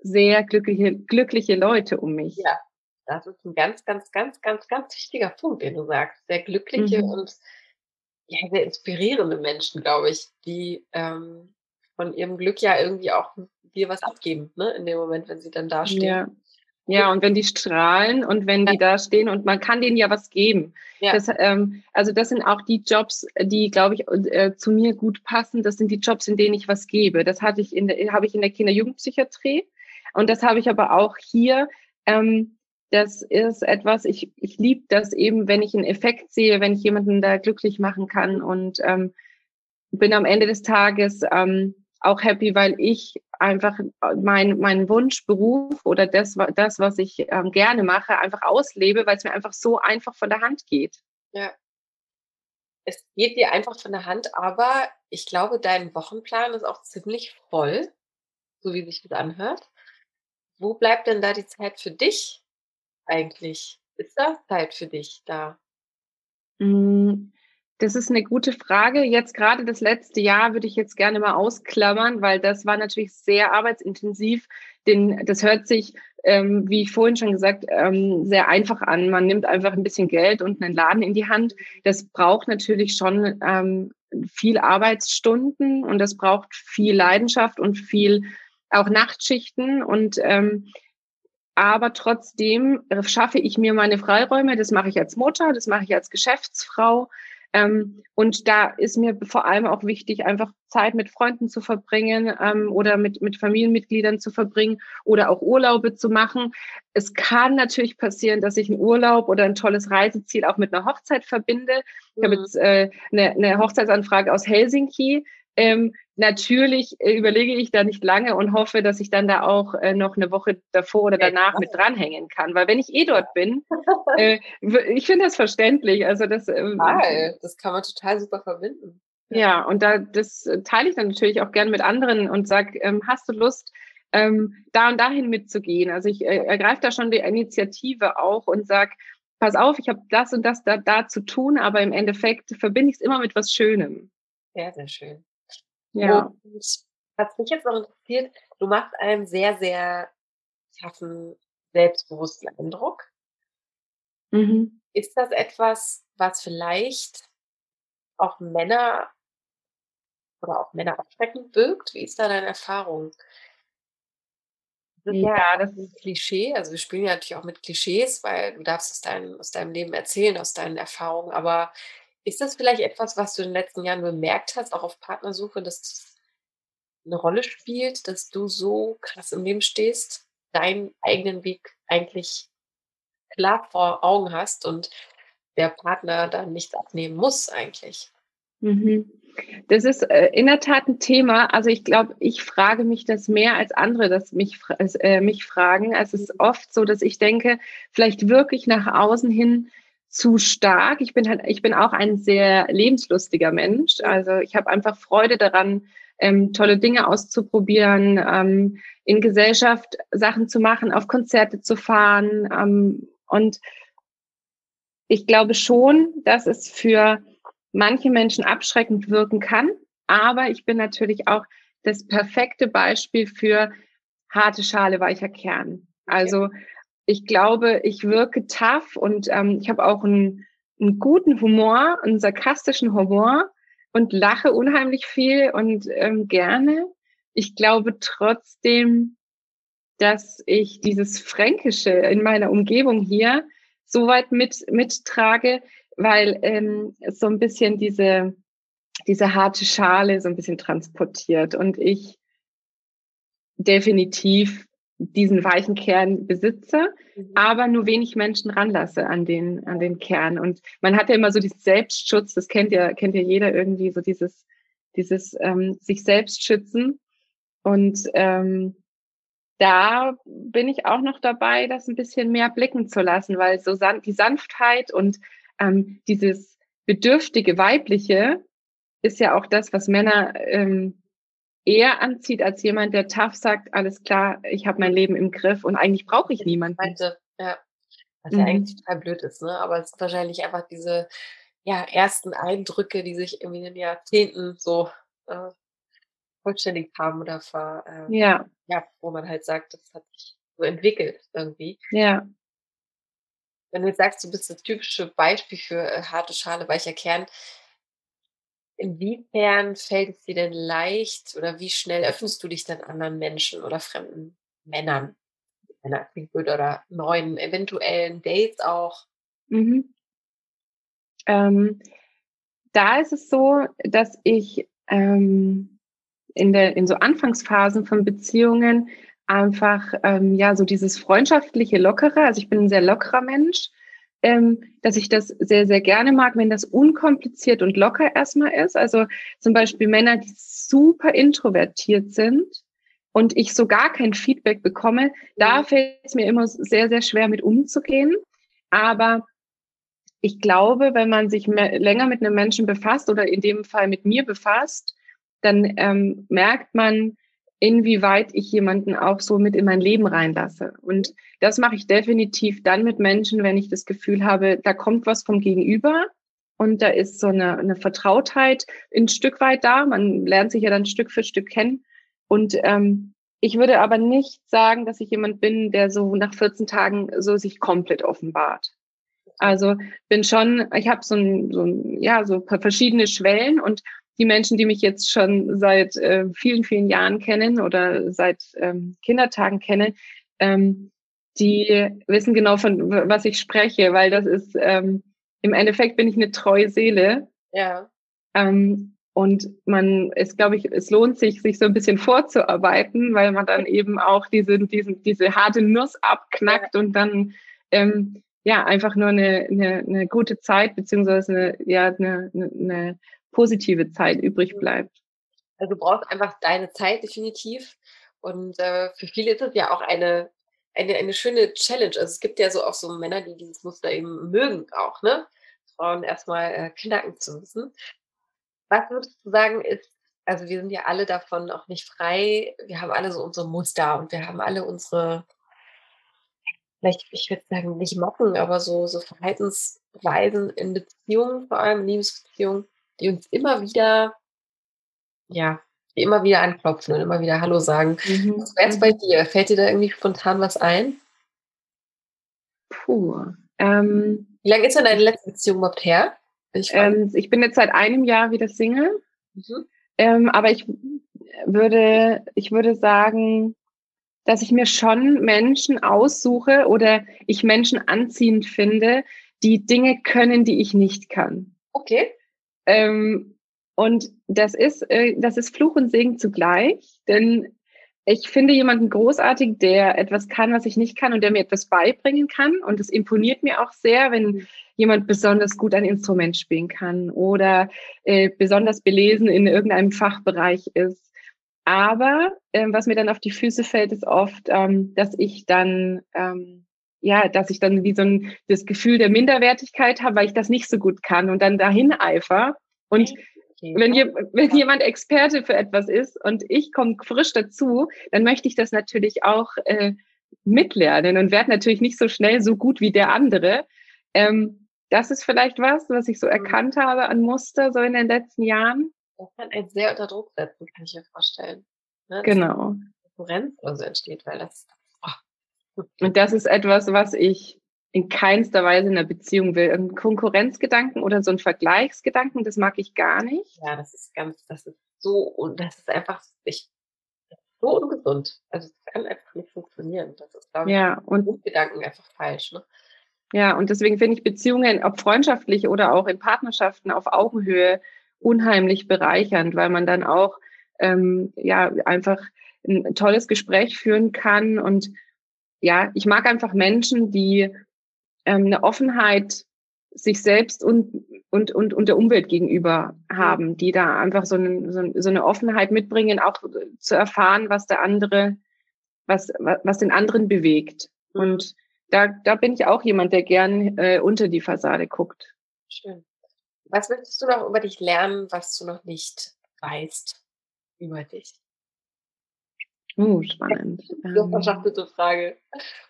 sehr glückliche, glückliche Leute um mich. Ja, das ist ein ganz, ganz, ganz, ganz, ganz wichtiger Punkt, den du sagst. Sehr glückliche mhm. und ja, sehr inspirierende Menschen, glaube ich, die ähm, von ihrem Glück ja irgendwie auch dir was abgeben, ne? In dem Moment, wenn sie dann da stehen. Ja. Ja, und wenn die strahlen und wenn die da stehen und man kann denen ja was geben. Ja. Das, ähm, also das sind auch die Jobs, die, glaube ich, äh, zu mir gut passen. Das sind die Jobs, in denen ich was gebe. Das hatte ich in der, habe ich in der Kinder-Jugendpsychiatrie und das habe ich aber auch hier. Ähm, das ist etwas, ich, ich liebe das eben, wenn ich einen Effekt sehe, wenn ich jemanden da glücklich machen kann und ähm, bin am Ende des Tages ähm, auch happy, weil ich einfach mein, mein Wunschberuf oder das, das was ich ähm, gerne mache, einfach auslebe, weil es mir einfach so einfach von der Hand geht. Ja. Es geht dir einfach von der Hand, aber ich glaube, dein Wochenplan ist auch ziemlich voll, so wie sich das anhört. Wo bleibt denn da die Zeit für dich eigentlich? Ist da Zeit für dich da? Hm, das ist eine gute Frage. Jetzt gerade das letzte Jahr würde ich jetzt gerne mal ausklammern, weil das war natürlich sehr arbeitsintensiv. Den, das hört sich, ähm, wie ich vorhin schon gesagt, ähm, sehr einfach an. Man nimmt einfach ein bisschen Geld und einen Laden in die Hand. Das braucht natürlich schon ähm, viel Arbeitsstunden und das braucht viel Leidenschaft und viel auch Nachtschichten und ähm, aber trotzdem schaffe ich mir meine Freiräume. Das mache ich als Mutter, das mache ich als Geschäftsfrau. Ähm, und da ist mir vor allem auch wichtig, einfach Zeit mit Freunden zu verbringen ähm, oder mit, mit Familienmitgliedern zu verbringen oder auch Urlaube zu machen. Es kann natürlich passieren, dass ich einen Urlaub oder ein tolles Reiseziel auch mit einer Hochzeit verbinde. Ich habe mhm. jetzt äh, eine, eine Hochzeitsanfrage aus Helsinki. Ähm, natürlich äh, überlege ich da nicht lange und hoffe, dass ich dann da auch äh, noch eine Woche davor oder danach mit dranhängen kann. Weil wenn ich eh dort bin, äh, ich finde das verständlich. Also das, ähm, das kann man total super verbinden. Ja, und da das teile ich dann natürlich auch gern mit anderen und sage, ähm, hast du Lust, ähm, da und dahin mitzugehen? Also ich äh, ergreife da schon die Initiative auch und sage, pass auf, ich habe das und das da, da zu tun, aber im Endeffekt verbinde ich es immer mit was Schönem. Sehr, sehr schön. Ja. Und was mich jetzt noch interessiert, du machst einen sehr, sehr taffen, selbstbewussten Eindruck. Mhm. Ist das etwas, was vielleicht auch Männer oder auch Männer abschreckend wirkt? Wie ist da deine Erfahrung? Das ja, das ist ein Klischee. Also wir spielen ja natürlich auch mit Klischees, weil du darfst aus, dein, aus deinem Leben erzählen, aus deinen Erfahrungen. Aber ist das vielleicht etwas, was du in den letzten Jahren bemerkt hast, auch auf Partnersuche, dass das eine Rolle spielt, dass du so krass im Leben stehst, deinen eigenen Weg eigentlich klar vor Augen hast und der Partner dann nichts abnehmen muss eigentlich? Mhm. Das ist äh, in der Tat ein Thema. Also ich glaube, ich frage mich das mehr als andere, dass mich, äh, mich fragen. Es ist oft so, dass ich denke, vielleicht wirklich nach außen hin zu stark. Ich bin halt, ich bin auch ein sehr lebenslustiger Mensch. Also ich habe einfach Freude daran, ähm, tolle Dinge auszuprobieren, ähm, in Gesellschaft Sachen zu machen, auf Konzerte zu fahren. Ähm, und ich glaube schon, dass es für manche Menschen abschreckend wirken kann. Aber ich bin natürlich auch das perfekte Beispiel für harte Schale, weicher Kern. Also ich glaube, ich wirke tough und ähm, ich habe auch einen, einen guten Humor, einen sarkastischen Humor und lache unheimlich viel und ähm, gerne. Ich glaube trotzdem, dass ich dieses Fränkische in meiner Umgebung hier so weit mit, mittrage, weil ähm, so ein bisschen diese, diese harte Schale so ein bisschen transportiert und ich definitiv diesen weichen Kern besitze, mhm. aber nur wenig Menschen ranlasse an den, an den Kern. Und man hat ja immer so diesen Selbstschutz, das kennt ja, kennt ja jeder irgendwie, so dieses, dieses ähm, sich selbst schützen. Und ähm, da bin ich auch noch dabei, das ein bisschen mehr blicken zu lassen, weil so san die Sanftheit und ähm, dieses bedürftige Weibliche ist ja auch das, was Männer ähm, eher anzieht als jemand, der tough sagt, alles klar, ich habe mein Leben im Griff und eigentlich brauche ich niemanden. Meinte, ja. Was mhm. ja eigentlich total blöd ist, ne? Aber es ist wahrscheinlich einfach diese ja, ersten Eindrücke, die sich irgendwie in den Jahrzehnten so äh, vervollständigt haben oder ver, äh, ja. ja, wo man halt sagt, das hat sich so entwickelt irgendwie. Ja. Wenn du jetzt sagst, du bist das typische Beispiel für äh, harte Schale, weicher Kern, inwiefern fällt es dir denn leicht oder wie schnell öffnest du dich dann anderen Menschen oder fremden Männern? Männer oder neuen eventuellen Dates auch? Mhm. Ähm, da ist es so, dass ich ähm, in, der, in so Anfangsphasen von Beziehungen einfach, ähm, ja, so dieses freundschaftliche, lockere, also ich bin ein sehr lockerer Mensch, ähm, dass ich das sehr, sehr gerne mag, wenn das unkompliziert und locker erstmal ist. Also zum Beispiel Männer, die super introvertiert sind und ich so gar kein Feedback bekomme, da mhm. fällt es mir immer sehr, sehr schwer mit umzugehen. Aber ich glaube, wenn man sich mehr, länger mit einem Menschen befasst oder in dem Fall mit mir befasst, dann ähm, merkt man, inwieweit ich jemanden auch so mit in mein Leben reinlasse. Und das mache ich definitiv dann mit Menschen, wenn ich das Gefühl habe, da kommt was vom Gegenüber und da ist so eine, eine Vertrautheit ein Stück weit da. Man lernt sich ja dann Stück für Stück kennen. Und ähm, ich würde aber nicht sagen, dass ich jemand bin, der so nach 14 Tagen so sich komplett offenbart. Also bin schon, ich habe so ein, so ein, ja, so verschiedene Schwellen und die Menschen, die mich jetzt schon seit äh, vielen, vielen Jahren kennen oder seit ähm, Kindertagen kennen, ähm, die wissen genau von was ich spreche, weil das ist ähm, im Endeffekt bin ich eine treue Seele. Ja. Ähm, und man ist, glaube ich, es lohnt sich, sich so ein bisschen vorzuarbeiten, weil man dann eben auch diese, diese, diese harte Nuss abknackt ja. und dann ähm, ja einfach nur eine, eine, eine gute Zeit beziehungsweise eine, ja, eine, eine positive Zeit übrig mhm. bleibt. Also du brauchst einfach deine Zeit definitiv. Und äh, für viele ist es ja auch eine, eine, eine schöne Challenge. Also es gibt ja so auch so Männer, die dieses Muster eben mögen auch, ne? Frauen erstmal äh, knacken zu müssen. Was würdest du sagen ist, also wir sind ja alle davon auch nicht frei. Wir haben alle so unsere Muster und wir haben alle unsere vielleicht, ich würde sagen, nicht mocken, aber so, so Verhaltensweisen in Beziehungen, vor allem in Liebesbeziehungen, die uns immer wieder, ja, immer wieder anklopfen und immer wieder Hallo sagen. Mhm. Was wäre jetzt bei dir? Fällt dir da irgendwie spontan was ein? Puh. Ähm, Wie lange ist denn deine letzte Beziehung überhaupt her? Ich, ähm, ich bin jetzt seit einem Jahr wieder Single. Mhm. Ähm, aber ich würde, ich würde sagen, dass ich mir schon Menschen aussuche oder ich Menschen anziehend finde, die Dinge können, die ich nicht kann. Okay. Ähm, und das ist, äh, das ist Fluch und Segen zugleich, denn ich finde jemanden großartig, der etwas kann, was ich nicht kann und der mir etwas beibringen kann. Und es imponiert mir auch sehr, wenn jemand besonders gut ein Instrument spielen kann oder äh, besonders belesen in irgendeinem Fachbereich ist aber ähm, was mir dann auf die Füße fällt, ist oft, ähm, dass ich dann, ähm, ja, dass ich dann wie so ein das Gefühl der Minderwertigkeit habe, weil ich das nicht so gut kann und dann dahin eifer. Und okay. wenn, je, wenn jemand Experte für etwas ist und ich komme frisch dazu, dann möchte ich das natürlich auch äh, mitlernen und werde natürlich nicht so schnell so gut wie der andere. Ähm, das ist vielleicht was, was ich so mhm. erkannt habe an Muster so in den letzten Jahren. Das kann einen sehr unter Druck setzen, kann ich mir vorstellen. Ne? Genau. Konkurrenz oder so entsteht, weil das. Und das ist etwas, was ich in keinster Weise in einer Beziehung will. Ein Konkurrenzgedanken oder so ein Vergleichsgedanken, das mag ich gar nicht. Ja, das ist ganz, das ist so, und das ist einfach, ich, so ungesund. Also es kann einfach nicht funktionieren. Das ist, glaube ich, ja, und Gedanken einfach falsch. Ne? Ja, und deswegen finde ich Beziehungen, ob freundschaftlich oder auch in Partnerschaften auf Augenhöhe, unheimlich bereichernd, weil man dann auch ähm, ja einfach ein tolles Gespräch führen kann. Und ja, ich mag einfach Menschen, die ähm, eine Offenheit sich selbst und, und, und, und der Umwelt gegenüber haben, die da einfach so, eine, so, eine Offenheit mitbringen, auch zu erfahren, was der andere, was, was den anderen bewegt. Mhm. Und da, da bin ich auch jemand, der gern äh, unter die Fassade guckt. Schön. Was möchtest du noch über dich lernen, was du noch nicht weißt über dich? Uh, spannend. So ähm. verschachtelte Frage.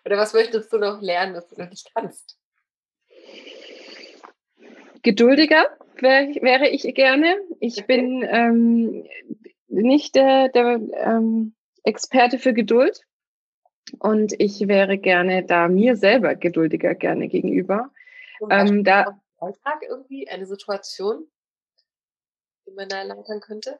Oder was möchtest du noch lernen, was du noch nicht kannst? Geduldiger wär, wäre ich gerne. Ich okay. bin, ähm, nicht der, der ähm, Experte für Geduld. Und ich wäre gerne da mir selber geduldiger gerne gegenüber. Ähm, da Alltag irgendwie eine Situation, die man da erläutern könnte?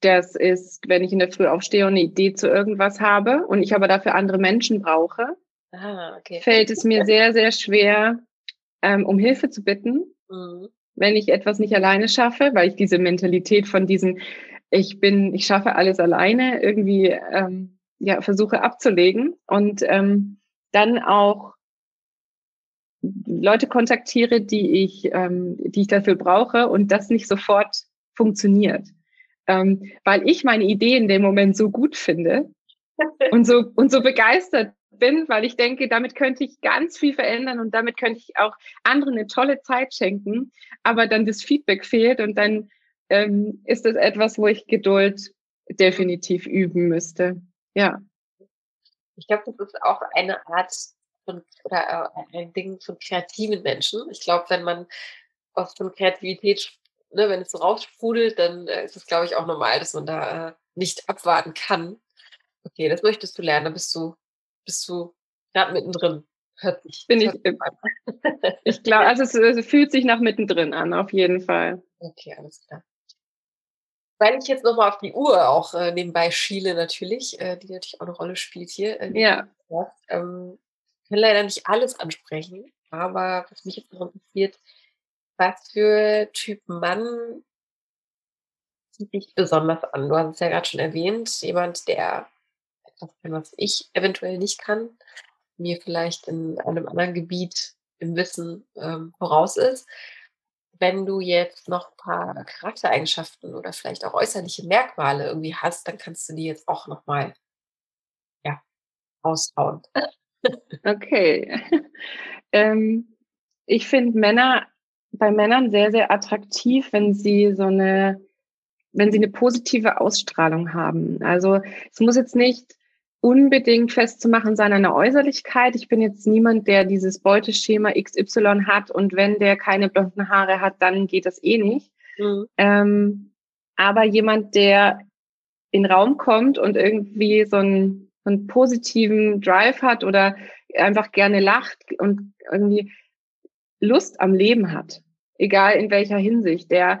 Das ist, wenn ich in der Früh aufstehe und eine Idee zu irgendwas habe und ich aber dafür andere Menschen brauche, ah, okay. fällt es mir sehr, sehr schwer, ähm, um Hilfe zu bitten, mhm. wenn ich etwas nicht alleine schaffe, weil ich diese Mentalität von diesem, ich bin, ich schaffe alles alleine, irgendwie ähm, ja, versuche abzulegen und ähm, dann auch Leute kontaktiere, die ich, ähm, die ich dafür brauche und das nicht sofort funktioniert. Ähm, weil ich meine Idee in dem Moment so gut finde und so, und so begeistert bin, weil ich denke, damit könnte ich ganz viel verändern und damit könnte ich auch anderen eine tolle Zeit schenken, aber dann das Feedback fehlt und dann ähm, ist das etwas, wo ich Geduld definitiv üben müsste. Ja. Ich glaube, das ist auch eine Art von, oder äh, ein Ding von kreativen Menschen. Ich glaube, wenn man aus von Kreativität, ne, wenn es so raussprudelt, dann äh, ist es, glaube ich, auch normal, dass man da äh, nicht abwarten kann. Okay, das möchtest du lernen, dann bist du, bist du gerade mittendrin. Hört sich. Bin ich, ich glaube, also es, es fühlt sich nach mittendrin an, auf jeden Fall. Okay, alles klar. Weil ich jetzt nochmal auf die Uhr auch äh, nebenbei schiele natürlich, äh, die natürlich auch eine Rolle spielt hier. Äh, ja. Ähm, kann leider nicht alles ansprechen, aber was mich jetzt noch interessiert, was für Typ Mann zieht dich besonders an? Du hast es ja gerade schon erwähnt, jemand, der etwas kann, was ich eventuell nicht kann, mir vielleicht in einem anderen Gebiet im Wissen ähm, voraus ist. Wenn du jetzt noch ein paar Charaktereigenschaften oder vielleicht auch äußerliche Merkmale irgendwie hast, dann kannst du die jetzt auch nochmal ja, raushauen. Okay. ähm, ich finde Männer bei Männern sehr, sehr attraktiv, wenn sie so eine, wenn sie eine positive Ausstrahlung haben. Also es muss jetzt nicht unbedingt festzumachen sein an der Äußerlichkeit. Ich bin jetzt niemand, der dieses Beuteschema XY hat und wenn der keine blonden Haare hat, dann geht das eh nicht. Mhm. Ähm, aber jemand, der in den Raum kommt und irgendwie so ein einen positiven Drive hat oder einfach gerne lacht und irgendwie Lust am Leben hat, egal in welcher Hinsicht, der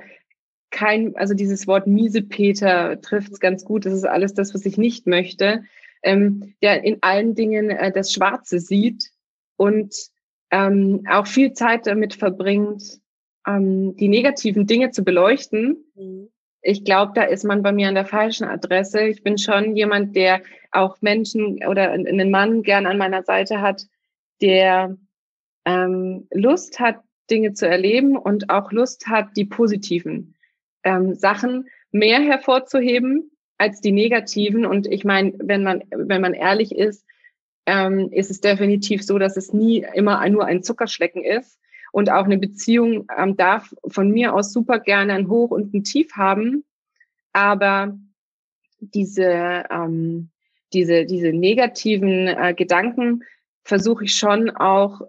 kein, also dieses Wort Miesepeter trifft es ganz gut, das ist alles das, was ich nicht möchte, ähm, der in allen Dingen äh, das Schwarze sieht und ähm, auch viel Zeit damit verbringt, ähm, die negativen Dinge zu beleuchten, mhm ich glaube, da ist man bei mir an der falschen Adresse. Ich bin schon jemand, der auch Menschen oder einen Mann gern an meiner Seite hat, der ähm, Lust hat, Dinge zu erleben und auch Lust hat, die positiven ähm, Sachen mehr hervorzuheben als die negativen. Und ich meine, wenn man, wenn man ehrlich ist, ähm, ist es definitiv so, dass es nie immer nur ein Zuckerschlecken ist, und auch eine Beziehung ähm, darf von mir aus super gerne ein Hoch und ein Tief haben. Aber diese, ähm, diese, diese negativen äh, Gedanken versuche ich schon auch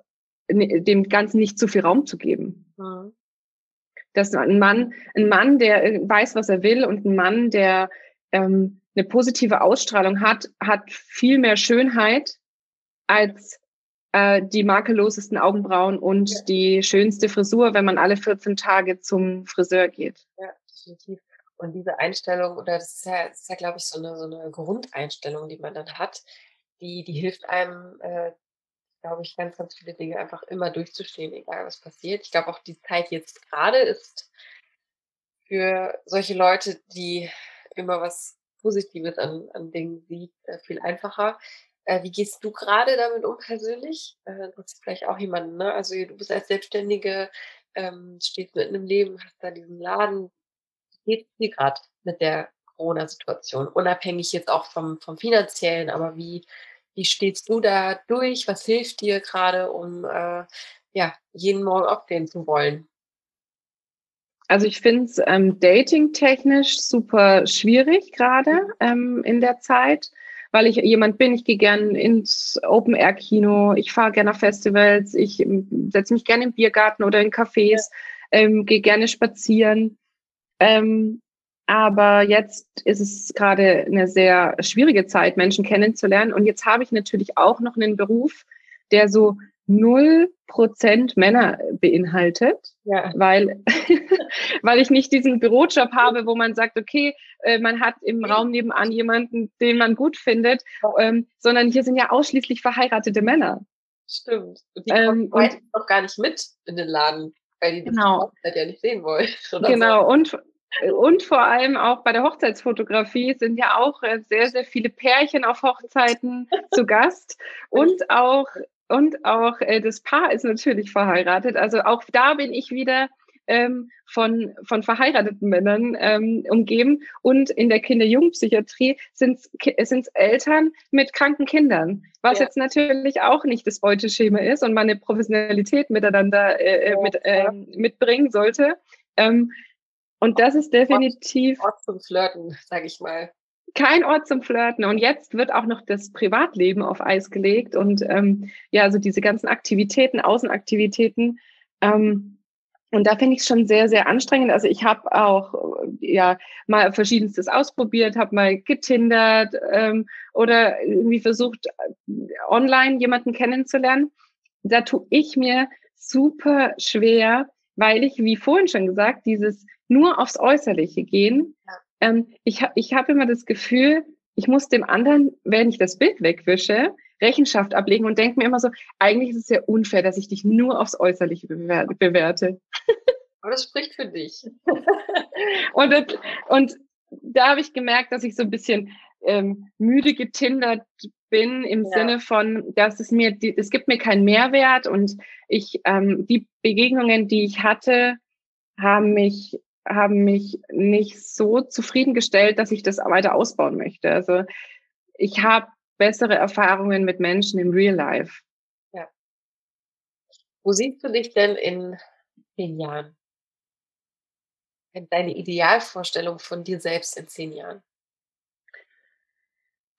dem Ganzen nicht zu viel Raum zu geben. Mhm. Dass ein Mann, ein Mann, der weiß, was er will und ein Mann, der ähm, eine positive Ausstrahlung hat, hat viel mehr Schönheit als äh, die makellosesten Augenbrauen und ja. die schönste Frisur, wenn man alle 14 Tage zum Friseur geht. Ja, definitiv. Und diese Einstellung, oder das ist ja, das ist ja glaube ich, so eine, so eine Grundeinstellung, die man dann hat, die, die hilft einem, äh, glaube ich, ganz, ganz viele Dinge einfach immer durchzustehen, egal was passiert. Ich glaube auch die Zeit jetzt gerade ist für solche Leute, die immer was Positives an, an Dingen sieht, äh, viel einfacher. Äh, wie gehst du gerade damit um persönlich? Äh, das ist vielleicht auch jemand, ne? Also du bist als Selbstständige, ähm, stehst mitten im Leben, hast da diesen Laden. Wie geht es dir gerade mit der Corona-Situation? Unabhängig jetzt auch vom, vom finanziellen, aber wie, wie stehst du da durch? Was hilft dir gerade, um äh, ja, jeden Morgen aufstehen zu wollen? Also ich finde es ähm, dating-technisch super schwierig gerade ähm, in der Zeit weil ich jemand bin, ich gehe gern ins Open-Air-Kino, ich fahre gerne nach Festivals, ich ähm, setze mich gerne im Biergarten oder in Cafés, ähm, gehe gerne spazieren. Ähm, aber jetzt ist es gerade eine sehr schwierige Zeit, Menschen kennenzulernen. Und jetzt habe ich natürlich auch noch einen Beruf, der so null Prozent Männer beinhaltet, ja. weil, weil ich nicht diesen Bürojob habe, wo man sagt, okay, äh, man hat im Raum nebenan jemanden, den man gut findet, ähm, sondern hier sind ja ausschließlich verheiratete Männer. Stimmt. Und die ähm, kommen noch gar nicht mit in den Laden, weil die genau. das ja nicht sehen wollen. Genau. So. Und und vor allem auch bei der Hochzeitsfotografie sind ja auch äh, sehr, sehr viele Pärchen auf Hochzeiten zu Gast und auch und auch äh, das Paar ist natürlich verheiratet. Also auch da bin ich wieder ähm, von, von verheirateten Männern ähm, umgeben. Und in der Kinder-Jugendpsychiatrie sind es Eltern mit kranken Kindern, was ja. jetzt natürlich auch nicht das Beuteschema ist und man eine Professionalität miteinander äh, äh mit, äh, mitbringen sollte. Ähm, und das ist definitiv. Ort zum Flirten, sage ich mal kein Ort zum Flirten. Und jetzt wird auch noch das Privatleben auf Eis gelegt und ähm, ja, also diese ganzen Aktivitäten, Außenaktivitäten. Ähm, und da finde ich es schon sehr, sehr anstrengend. Also ich habe auch ja mal verschiedenstes ausprobiert, habe mal getindert ähm, oder irgendwie versucht, online jemanden kennenzulernen. Da tue ich mir super schwer, weil ich, wie vorhin schon gesagt, dieses nur aufs Äußerliche gehen, ähm, ich, ich habe immer das Gefühl, ich muss dem anderen, wenn ich das Bild wegwische, Rechenschaft ablegen und denke mir immer so, eigentlich ist es ja unfair, dass ich dich nur aufs Äußerliche bewerte. Aber das spricht für dich. und, das, und da habe ich gemerkt, dass ich so ein bisschen ähm, müde getindert bin im ja. Sinne von, dass es mir, die, es gibt mir keinen Mehrwert und ich ähm, die Begegnungen, die ich hatte, haben mich haben mich nicht so zufriedengestellt, dass ich das weiter ausbauen möchte. Also ich habe bessere Erfahrungen mit Menschen im Real Life. Ja. Wo siehst du dich denn in zehn Jahren? Deine Idealvorstellung von dir selbst in zehn Jahren?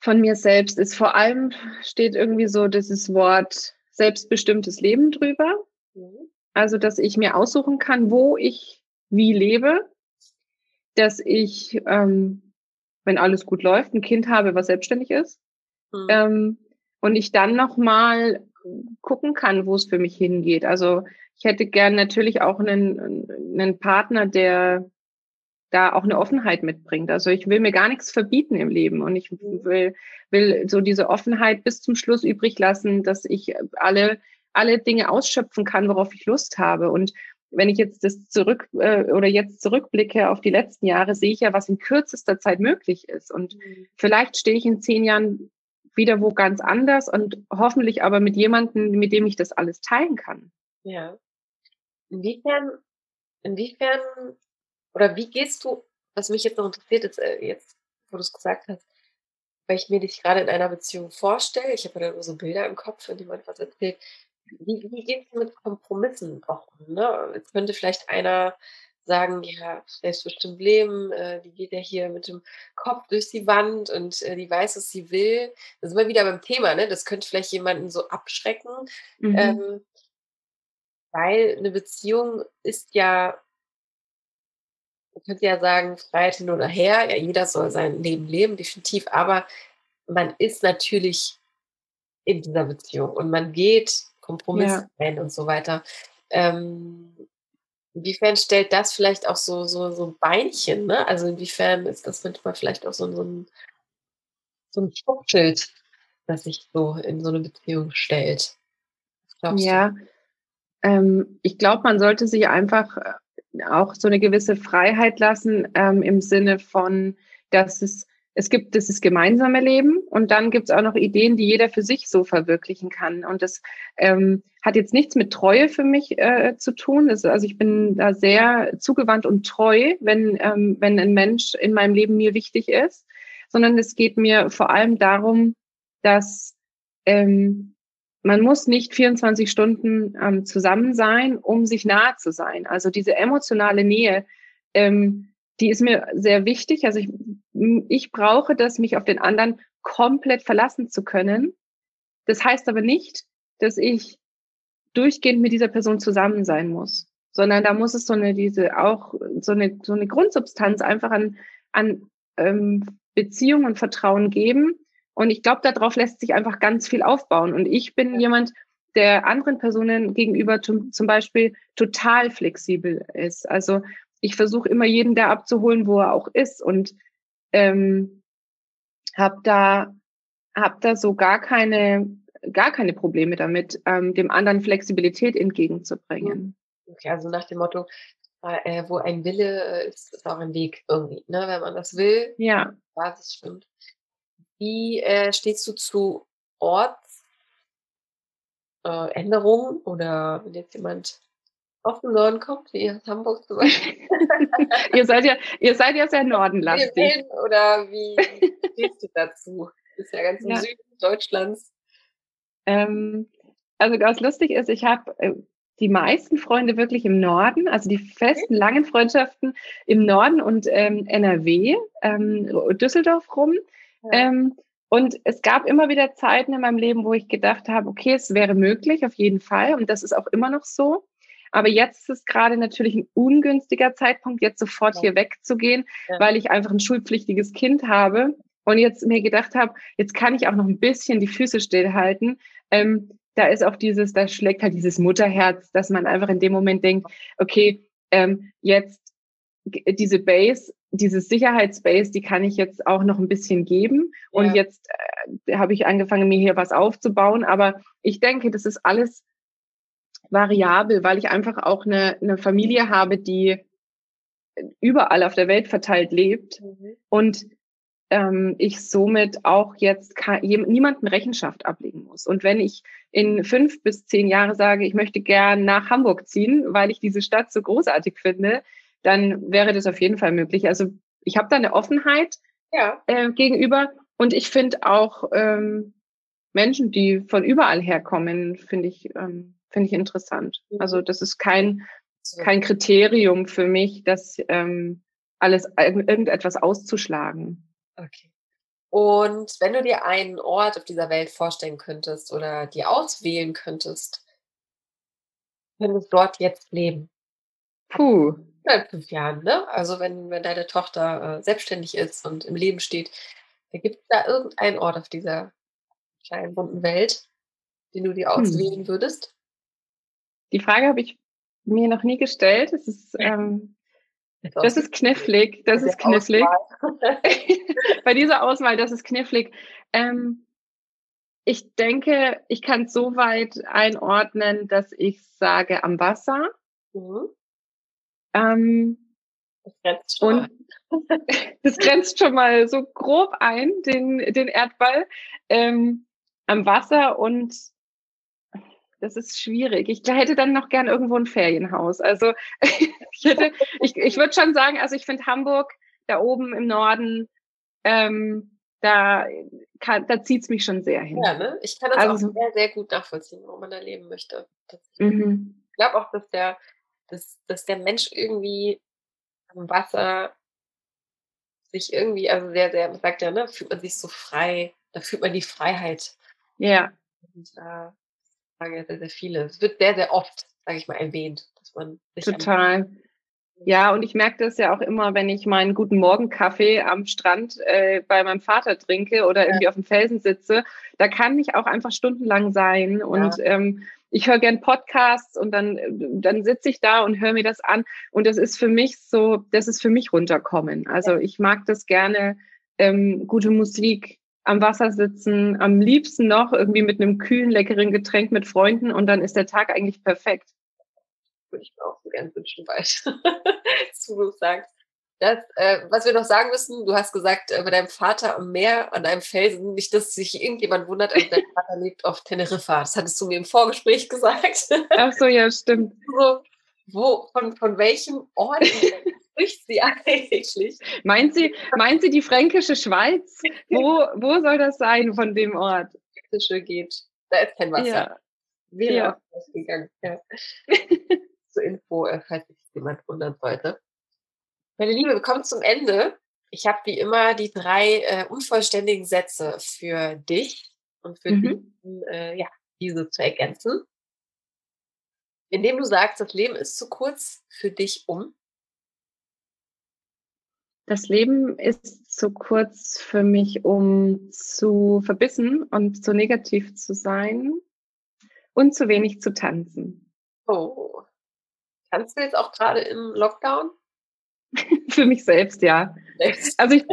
Von mir selbst ist vor allem steht irgendwie so dieses Wort selbstbestimmtes Leben drüber. Mhm. Also, dass ich mir aussuchen kann, wo ich wie lebe, dass ich, ähm, wenn alles gut läuft, ein Kind habe, was selbstständig ist. Mhm. Ähm, und ich dann nochmal gucken kann, wo es für mich hingeht. Also ich hätte gern natürlich auch einen, einen Partner, der da auch eine Offenheit mitbringt. Also ich will mir gar nichts verbieten im Leben und ich mhm. will, will so diese Offenheit bis zum Schluss übrig lassen, dass ich alle, alle Dinge ausschöpfen kann, worauf ich Lust habe. Und wenn ich jetzt das zurück äh, oder jetzt zurückblicke auf die letzten Jahre, sehe ich ja, was in kürzester Zeit möglich ist. Und mhm. vielleicht stehe ich in zehn Jahren wieder wo ganz anders und hoffentlich aber mit jemandem, mit dem ich das alles teilen kann. Ja. Inwiefern, inwiefern oder wie gehst du, was mich jetzt noch interessiert ist, äh, jetzt, wo du es gesagt hast, weil ich mir dich gerade in einer Beziehung vorstelle, ich habe ja da so Bilder im Kopf, von denen man was erzählt, wie, wie geht es mit Kompromissen auch um? Ne? Jetzt könnte vielleicht einer sagen, ja, selbstbestimmt leben, äh, die geht ja hier mit dem Kopf durch die Wand und äh, die weiß, was sie will. Da sind wir wieder beim Thema, ne? Das könnte vielleicht jemanden so abschrecken. Mhm. Ähm, weil eine Beziehung ist ja, man könnte ja sagen, Freiheit hin oder her, ja, jeder soll sein Leben leben, definitiv, aber man ist natürlich in dieser Beziehung und man geht Kompromiss ja. ein und so weiter. Ähm, inwiefern stellt das vielleicht auch so, so, so ein Beinchen, ne? Also inwiefern ist das manchmal vielleicht auch so, so ein, so ein Schutzschild, das sich so in so eine Beziehung stellt? Ja, ähm, ich glaube, man sollte sich einfach äh, auch so eine gewisse Freiheit lassen ähm, im Sinne von, dass es es gibt dieses gemeinsame Leben und dann gibt es auch noch Ideen, die jeder für sich so verwirklichen kann. Und das ähm, hat jetzt nichts mit Treue für mich äh, zu tun. Das, also ich bin da sehr zugewandt und treu, wenn, ähm, wenn ein Mensch in meinem Leben mir wichtig ist, sondern es geht mir vor allem darum, dass ähm, man muss nicht 24 Stunden ähm, zusammen sein, um sich nahe zu sein. Also diese emotionale Nähe, ähm, die ist mir sehr wichtig. Also ich, ich brauche das, mich auf den anderen komplett verlassen zu können. Das heißt aber nicht, dass ich durchgehend mit dieser Person zusammen sein muss, sondern da muss es so eine, diese auch so eine, so eine Grundsubstanz einfach an, an ähm, Beziehung und Vertrauen geben. Und ich glaube, darauf lässt sich einfach ganz viel aufbauen. Und ich bin jemand, der anderen Personen gegenüber zum, zum Beispiel total flexibel ist. Also ich versuche immer jeden da abzuholen, wo er auch ist und ähm, habe da hab da so gar keine gar keine Probleme damit, ähm, dem anderen Flexibilität entgegenzubringen. Okay, also nach dem Motto, äh, wo ein Wille ist, ist auch ein Weg irgendwie, ne? Wenn man das will, ja, Basis stimmt. Wie äh, stehst du zu Ortsänderungen äh, oder wenn jetzt jemand aus dem Norden kommt, wie aus Hamburg zum Beispiel? ihr seid ja, ihr seid ja sehr nordenlastig. Oder wie stehst du dazu? Das ist ja ganz im ja. Süden Deutschlands. Ähm, also ganz lustig ist, ich habe äh, die meisten Freunde wirklich im Norden, also die festen, langen Freundschaften im Norden und ähm, NRW, ähm, Düsseldorf rum. Ja. Ähm, und es gab immer wieder Zeiten in meinem Leben, wo ich gedacht habe, okay, es wäre möglich, auf jeden Fall. Und das ist auch immer noch so. Aber jetzt ist es gerade natürlich ein ungünstiger Zeitpunkt, jetzt sofort ja. hier wegzugehen, ja. weil ich einfach ein schulpflichtiges Kind habe und jetzt mir gedacht habe, jetzt kann ich auch noch ein bisschen die Füße stillhalten. Ähm, da ist auch dieses, da schlägt halt dieses Mutterherz, dass man einfach in dem Moment denkt, okay, ähm, jetzt diese Base, dieses Sicherheitsbase, die kann ich jetzt auch noch ein bisschen geben. Ja. Und jetzt äh, habe ich angefangen, mir hier was aufzubauen. Aber ich denke, das ist alles variabel, weil ich einfach auch eine, eine Familie habe, die überall auf der Welt verteilt lebt. Mhm. Und ähm, ich somit auch jetzt niemanden Rechenschaft ablegen muss. Und wenn ich in fünf bis zehn Jahre sage, ich möchte gern nach Hamburg ziehen, weil ich diese Stadt so großartig finde, dann wäre das auf jeden Fall möglich. Also ich habe da eine Offenheit ja. äh, gegenüber und ich finde auch ähm, Menschen, die von überall herkommen, finde ich, ähm, finde ich interessant. Mhm. Also das ist kein, kein Kriterium für mich, dass ähm, alles irgendetwas auszuschlagen. Okay. Und wenn du dir einen Ort auf dieser Welt vorstellen könntest oder dir auswählen könntest, könntest dort jetzt leben. Puh. In fünf Jahren, ne? Also wenn, wenn deine Tochter äh, selbstständig ist und im Leben steht, gibt es da irgendeinen Ort auf dieser kleinen bunten Welt, den du dir hm. auswählen würdest? Die Frage habe ich mir noch nie gestellt. Es ist ähm, das ist knifflig, das ist knifflig. Bei dieser Auswahl, das ist knifflig. Ähm, ich denke, ich kann es so weit einordnen, dass ich sage am Wasser. Mhm. Ähm, das grenzt schon und mal. das grenzt schon mal so grob ein, den, den Erdball. Ähm, am Wasser und das ist schwierig. Ich hätte dann noch gern irgendwo ein Ferienhaus. Also ich hätte, ich, ich würde schon sagen, also ich finde Hamburg da oben im Norden, ähm, da, kann, da zieht's mich schon sehr hin. Ja, ne? Ich kann das also, auch sehr, sehr gut nachvollziehen, wo man da leben möchte. Mhm. Ich glaube auch, dass der, dass, dass der Mensch irgendwie am Wasser sich irgendwie, also sehr, sehr, man sagt ja, ne, fühlt man sich so frei, da fühlt man die Freiheit. Ja. Und, äh, sagen ja sehr, sehr viele. Es wird sehr, sehr oft, sage ich mal, erwähnt, dass man sich Total. Ja, und ich merke das ja auch immer, wenn ich meinen guten Morgen-Kaffee am Strand äh, bei meinem Vater trinke oder irgendwie ja. auf dem Felsen sitze. Da kann ich auch einfach stundenlang sein. Und ja. ähm, ich höre gern Podcasts und dann, dann sitze ich da und höre mir das an. Und das ist für mich so, das ist für mich runterkommen. Also ich mag das gerne, ähm, gute Musik am Wasser sitzen, am liebsten noch irgendwie mit einem kühlen, leckeren Getränk mit Freunden und dann ist der Tag eigentlich perfekt. Würde ich mir auch so gern wünschen, bald, du sagst. Das, äh, was wir noch sagen müssen, du hast gesagt, äh, bei deinem Vater am Meer, an einem Felsen, nicht, dass sich irgendjemand wundert, also dein Vater lebt auf Teneriffa. Das hattest du mir im Vorgespräch gesagt. Ach so, ja, stimmt. So, wo, von, von welchem Ort spricht sie eigentlich? Meint sie, meint sie die fränkische Schweiz? Wo, wo soll das sein von dem Ort? Fränkische geht. Da ist kein Wasser. Ja. Wäre ja. ausgegangen. Ja. Zur Info, äh, falls sich jemand wundern sollte. Meine Liebe, wir kommen zum Ende. Ich habe wie immer die drei äh, unvollständigen Sätze für dich und für mhm. die, äh, ja, diese zu ergänzen. Indem du sagst, das Leben ist zu kurz für dich um Das Leben ist zu kurz für mich, um zu verbissen und zu negativ zu sein und zu wenig zu tanzen. Oh. Tanzt du jetzt auch gerade im Lockdown? Für mich selbst, ja. Also ich,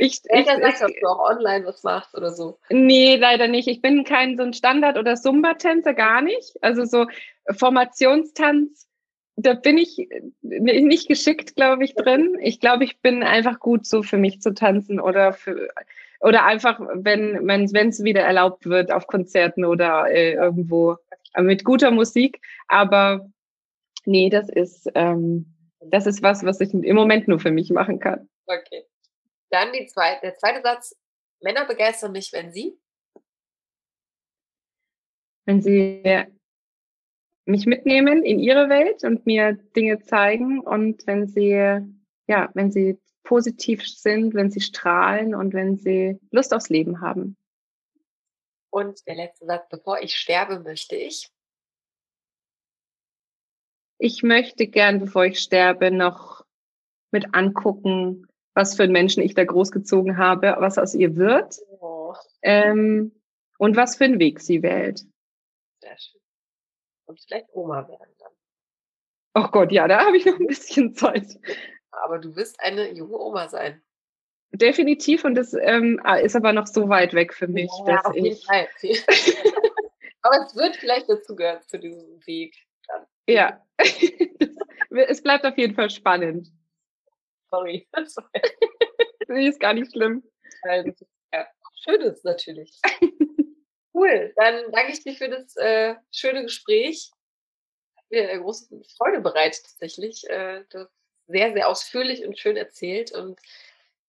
ich, ich, sagt, dass du auch online was machst oder so. Nee, leider nicht. Ich bin kein so ein Standard- oder Zumba-Tänzer, gar nicht. Also so Formationstanz, da bin ich nicht geschickt, glaube ich, drin. Ich glaube, ich bin einfach gut so für mich zu tanzen oder für oder einfach, wenn wenn es wieder erlaubt wird auf Konzerten oder äh, irgendwo mit guter Musik. Aber nee, das ist ähm, das ist was, was ich im Moment nur für mich machen kann. Okay. Dann die zweite, der zweite Satz. Männer begeistern mich, wenn sie? Wenn sie mich mitnehmen in ihre Welt und mir Dinge zeigen und wenn sie, ja, wenn sie positiv sind, wenn sie strahlen und wenn sie Lust aufs Leben haben. Und der letzte Satz, bevor ich sterbe, möchte ich ich möchte gern, bevor ich sterbe, noch mit angucken, was für einen Menschen ich da großgezogen habe, was aus ihr wird oh. ähm, und was für einen Weg sie wählt. Sehr schön. Und vielleicht Oma werden dann. Oh Gott, ja, da habe ich noch ein bisschen Zeit. Aber du wirst eine junge Oma sein. Definitiv und das ähm, ah, ist aber noch so weit weg für mich. Ja, dass auf jeden ich... Fall. aber es wird vielleicht dazu gehören zu diesem Weg. Ja, es bleibt auf jeden Fall spannend. Sorry. nee, ist gar nicht schlimm. Ja, schön ist natürlich. cool, dann danke ich dir für das äh, schöne Gespräch. Hat mir eine große Freude bereitet tatsächlich. Äh, das sehr, sehr ausführlich und schön erzählt und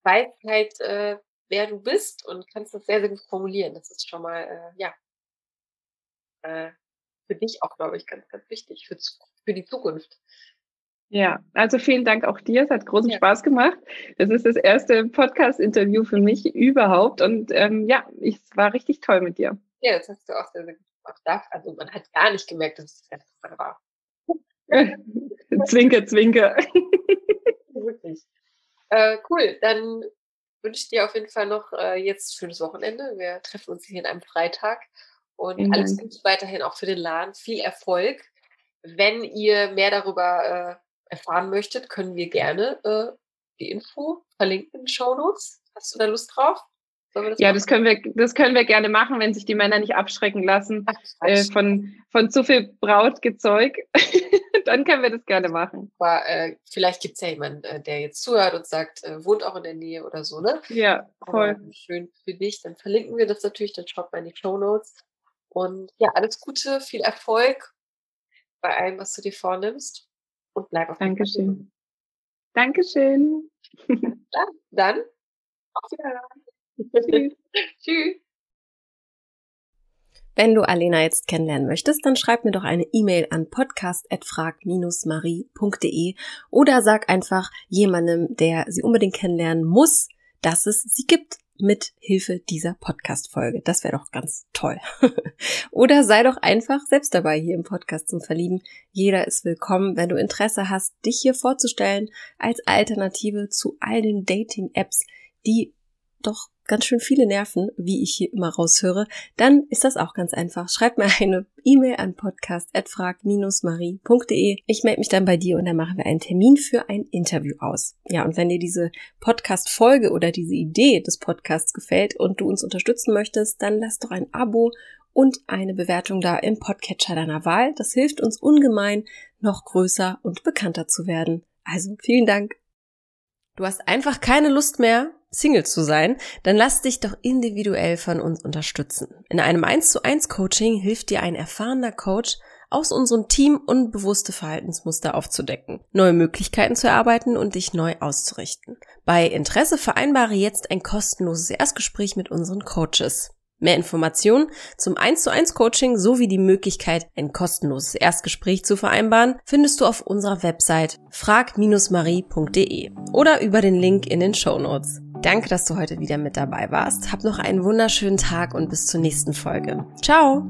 weißt halt, äh, wer du bist und kannst das sehr, sehr gut formulieren. Das ist schon mal, äh, ja, äh, für dich auch, glaube ich, ganz, ganz wichtig für, für die Zukunft. Ja, also vielen Dank auch dir. Es hat großen ja. Spaß gemacht. Das ist das erste Podcast-Interview für mich überhaupt. Und ähm, ja, es war richtig toll mit dir. Ja, das hast du auch sehr, sehr gut gemacht. Also man hat gar nicht gemerkt, dass es das erste war. zwinker, zwinker. Wirklich. Äh, cool, dann wünsche ich dir auf jeden Fall noch äh, jetzt schönes Wochenende. Wir treffen uns hier an einem Freitag und Vielen alles Gute weiterhin auch für den Laden. Viel Erfolg. Wenn ihr mehr darüber äh, erfahren möchtet, können wir gerne äh, die Info verlinken in den Show Notes. Hast du da Lust drauf? Das ja, das können wir, das können wir gerne machen, wenn sich die Männer nicht abschrecken lassen Ach, äh, von, von zu viel Brautgezeug. Dann können wir das gerne machen. Aber äh, vielleicht gibt es ja jemanden, äh, der jetzt zuhört und sagt, äh, wohnt auch in der Nähe oder so, ne? Ja, voll. Aber schön für dich. Dann verlinken wir das natürlich, dann schaut mal in die Show Notes. Und ja, alles Gute, viel Erfolg bei allem, was du dir vornimmst und bleib auf Dankeschön. Dankeschön. Ja, dann auf Wiedersehen. Tschüss. Wenn du Alena jetzt kennenlernen möchtest, dann schreib mir doch eine E-Mail an podcast.frag-marie.de oder sag einfach jemandem, der sie unbedingt kennenlernen muss, dass es sie gibt mit Hilfe dieser Podcast-Folge. Das wäre doch ganz toll. Oder sei doch einfach selbst dabei hier im Podcast zum Verlieben. Jeder ist willkommen, wenn du Interesse hast, dich hier vorzustellen als Alternative zu all den Dating-Apps, die doch ganz schön viele Nerven, wie ich hier immer raushöre, dann ist das auch ganz einfach. Schreib mir eine E-Mail an podcast.frag-marie.de. Ich melde mich dann bei dir und dann machen wir einen Termin für ein Interview aus. Ja, und wenn dir diese Podcast-Folge oder diese Idee des Podcasts gefällt und du uns unterstützen möchtest, dann lass doch ein Abo und eine Bewertung da im Podcatcher deiner Wahl. Das hilft uns ungemein, noch größer und bekannter zu werden. Also vielen Dank. Du hast einfach keine Lust mehr, Single zu sein, dann lass dich doch individuell von uns unterstützen. In einem 1 zu 1 Coaching hilft dir ein erfahrener Coach, aus unserem Team unbewusste Verhaltensmuster aufzudecken, neue Möglichkeiten zu erarbeiten und dich neu auszurichten. Bei Interesse vereinbare jetzt ein kostenloses Erstgespräch mit unseren Coaches. Mehr Informationen zum 1 zu 1 Coaching sowie die Möglichkeit, ein kostenloses Erstgespräch zu vereinbaren, findest du auf unserer Website frag-marie.de oder über den Link in den Show Notes. Danke, dass du heute wieder mit dabei warst. Hab noch einen wunderschönen Tag und bis zur nächsten Folge. Ciao!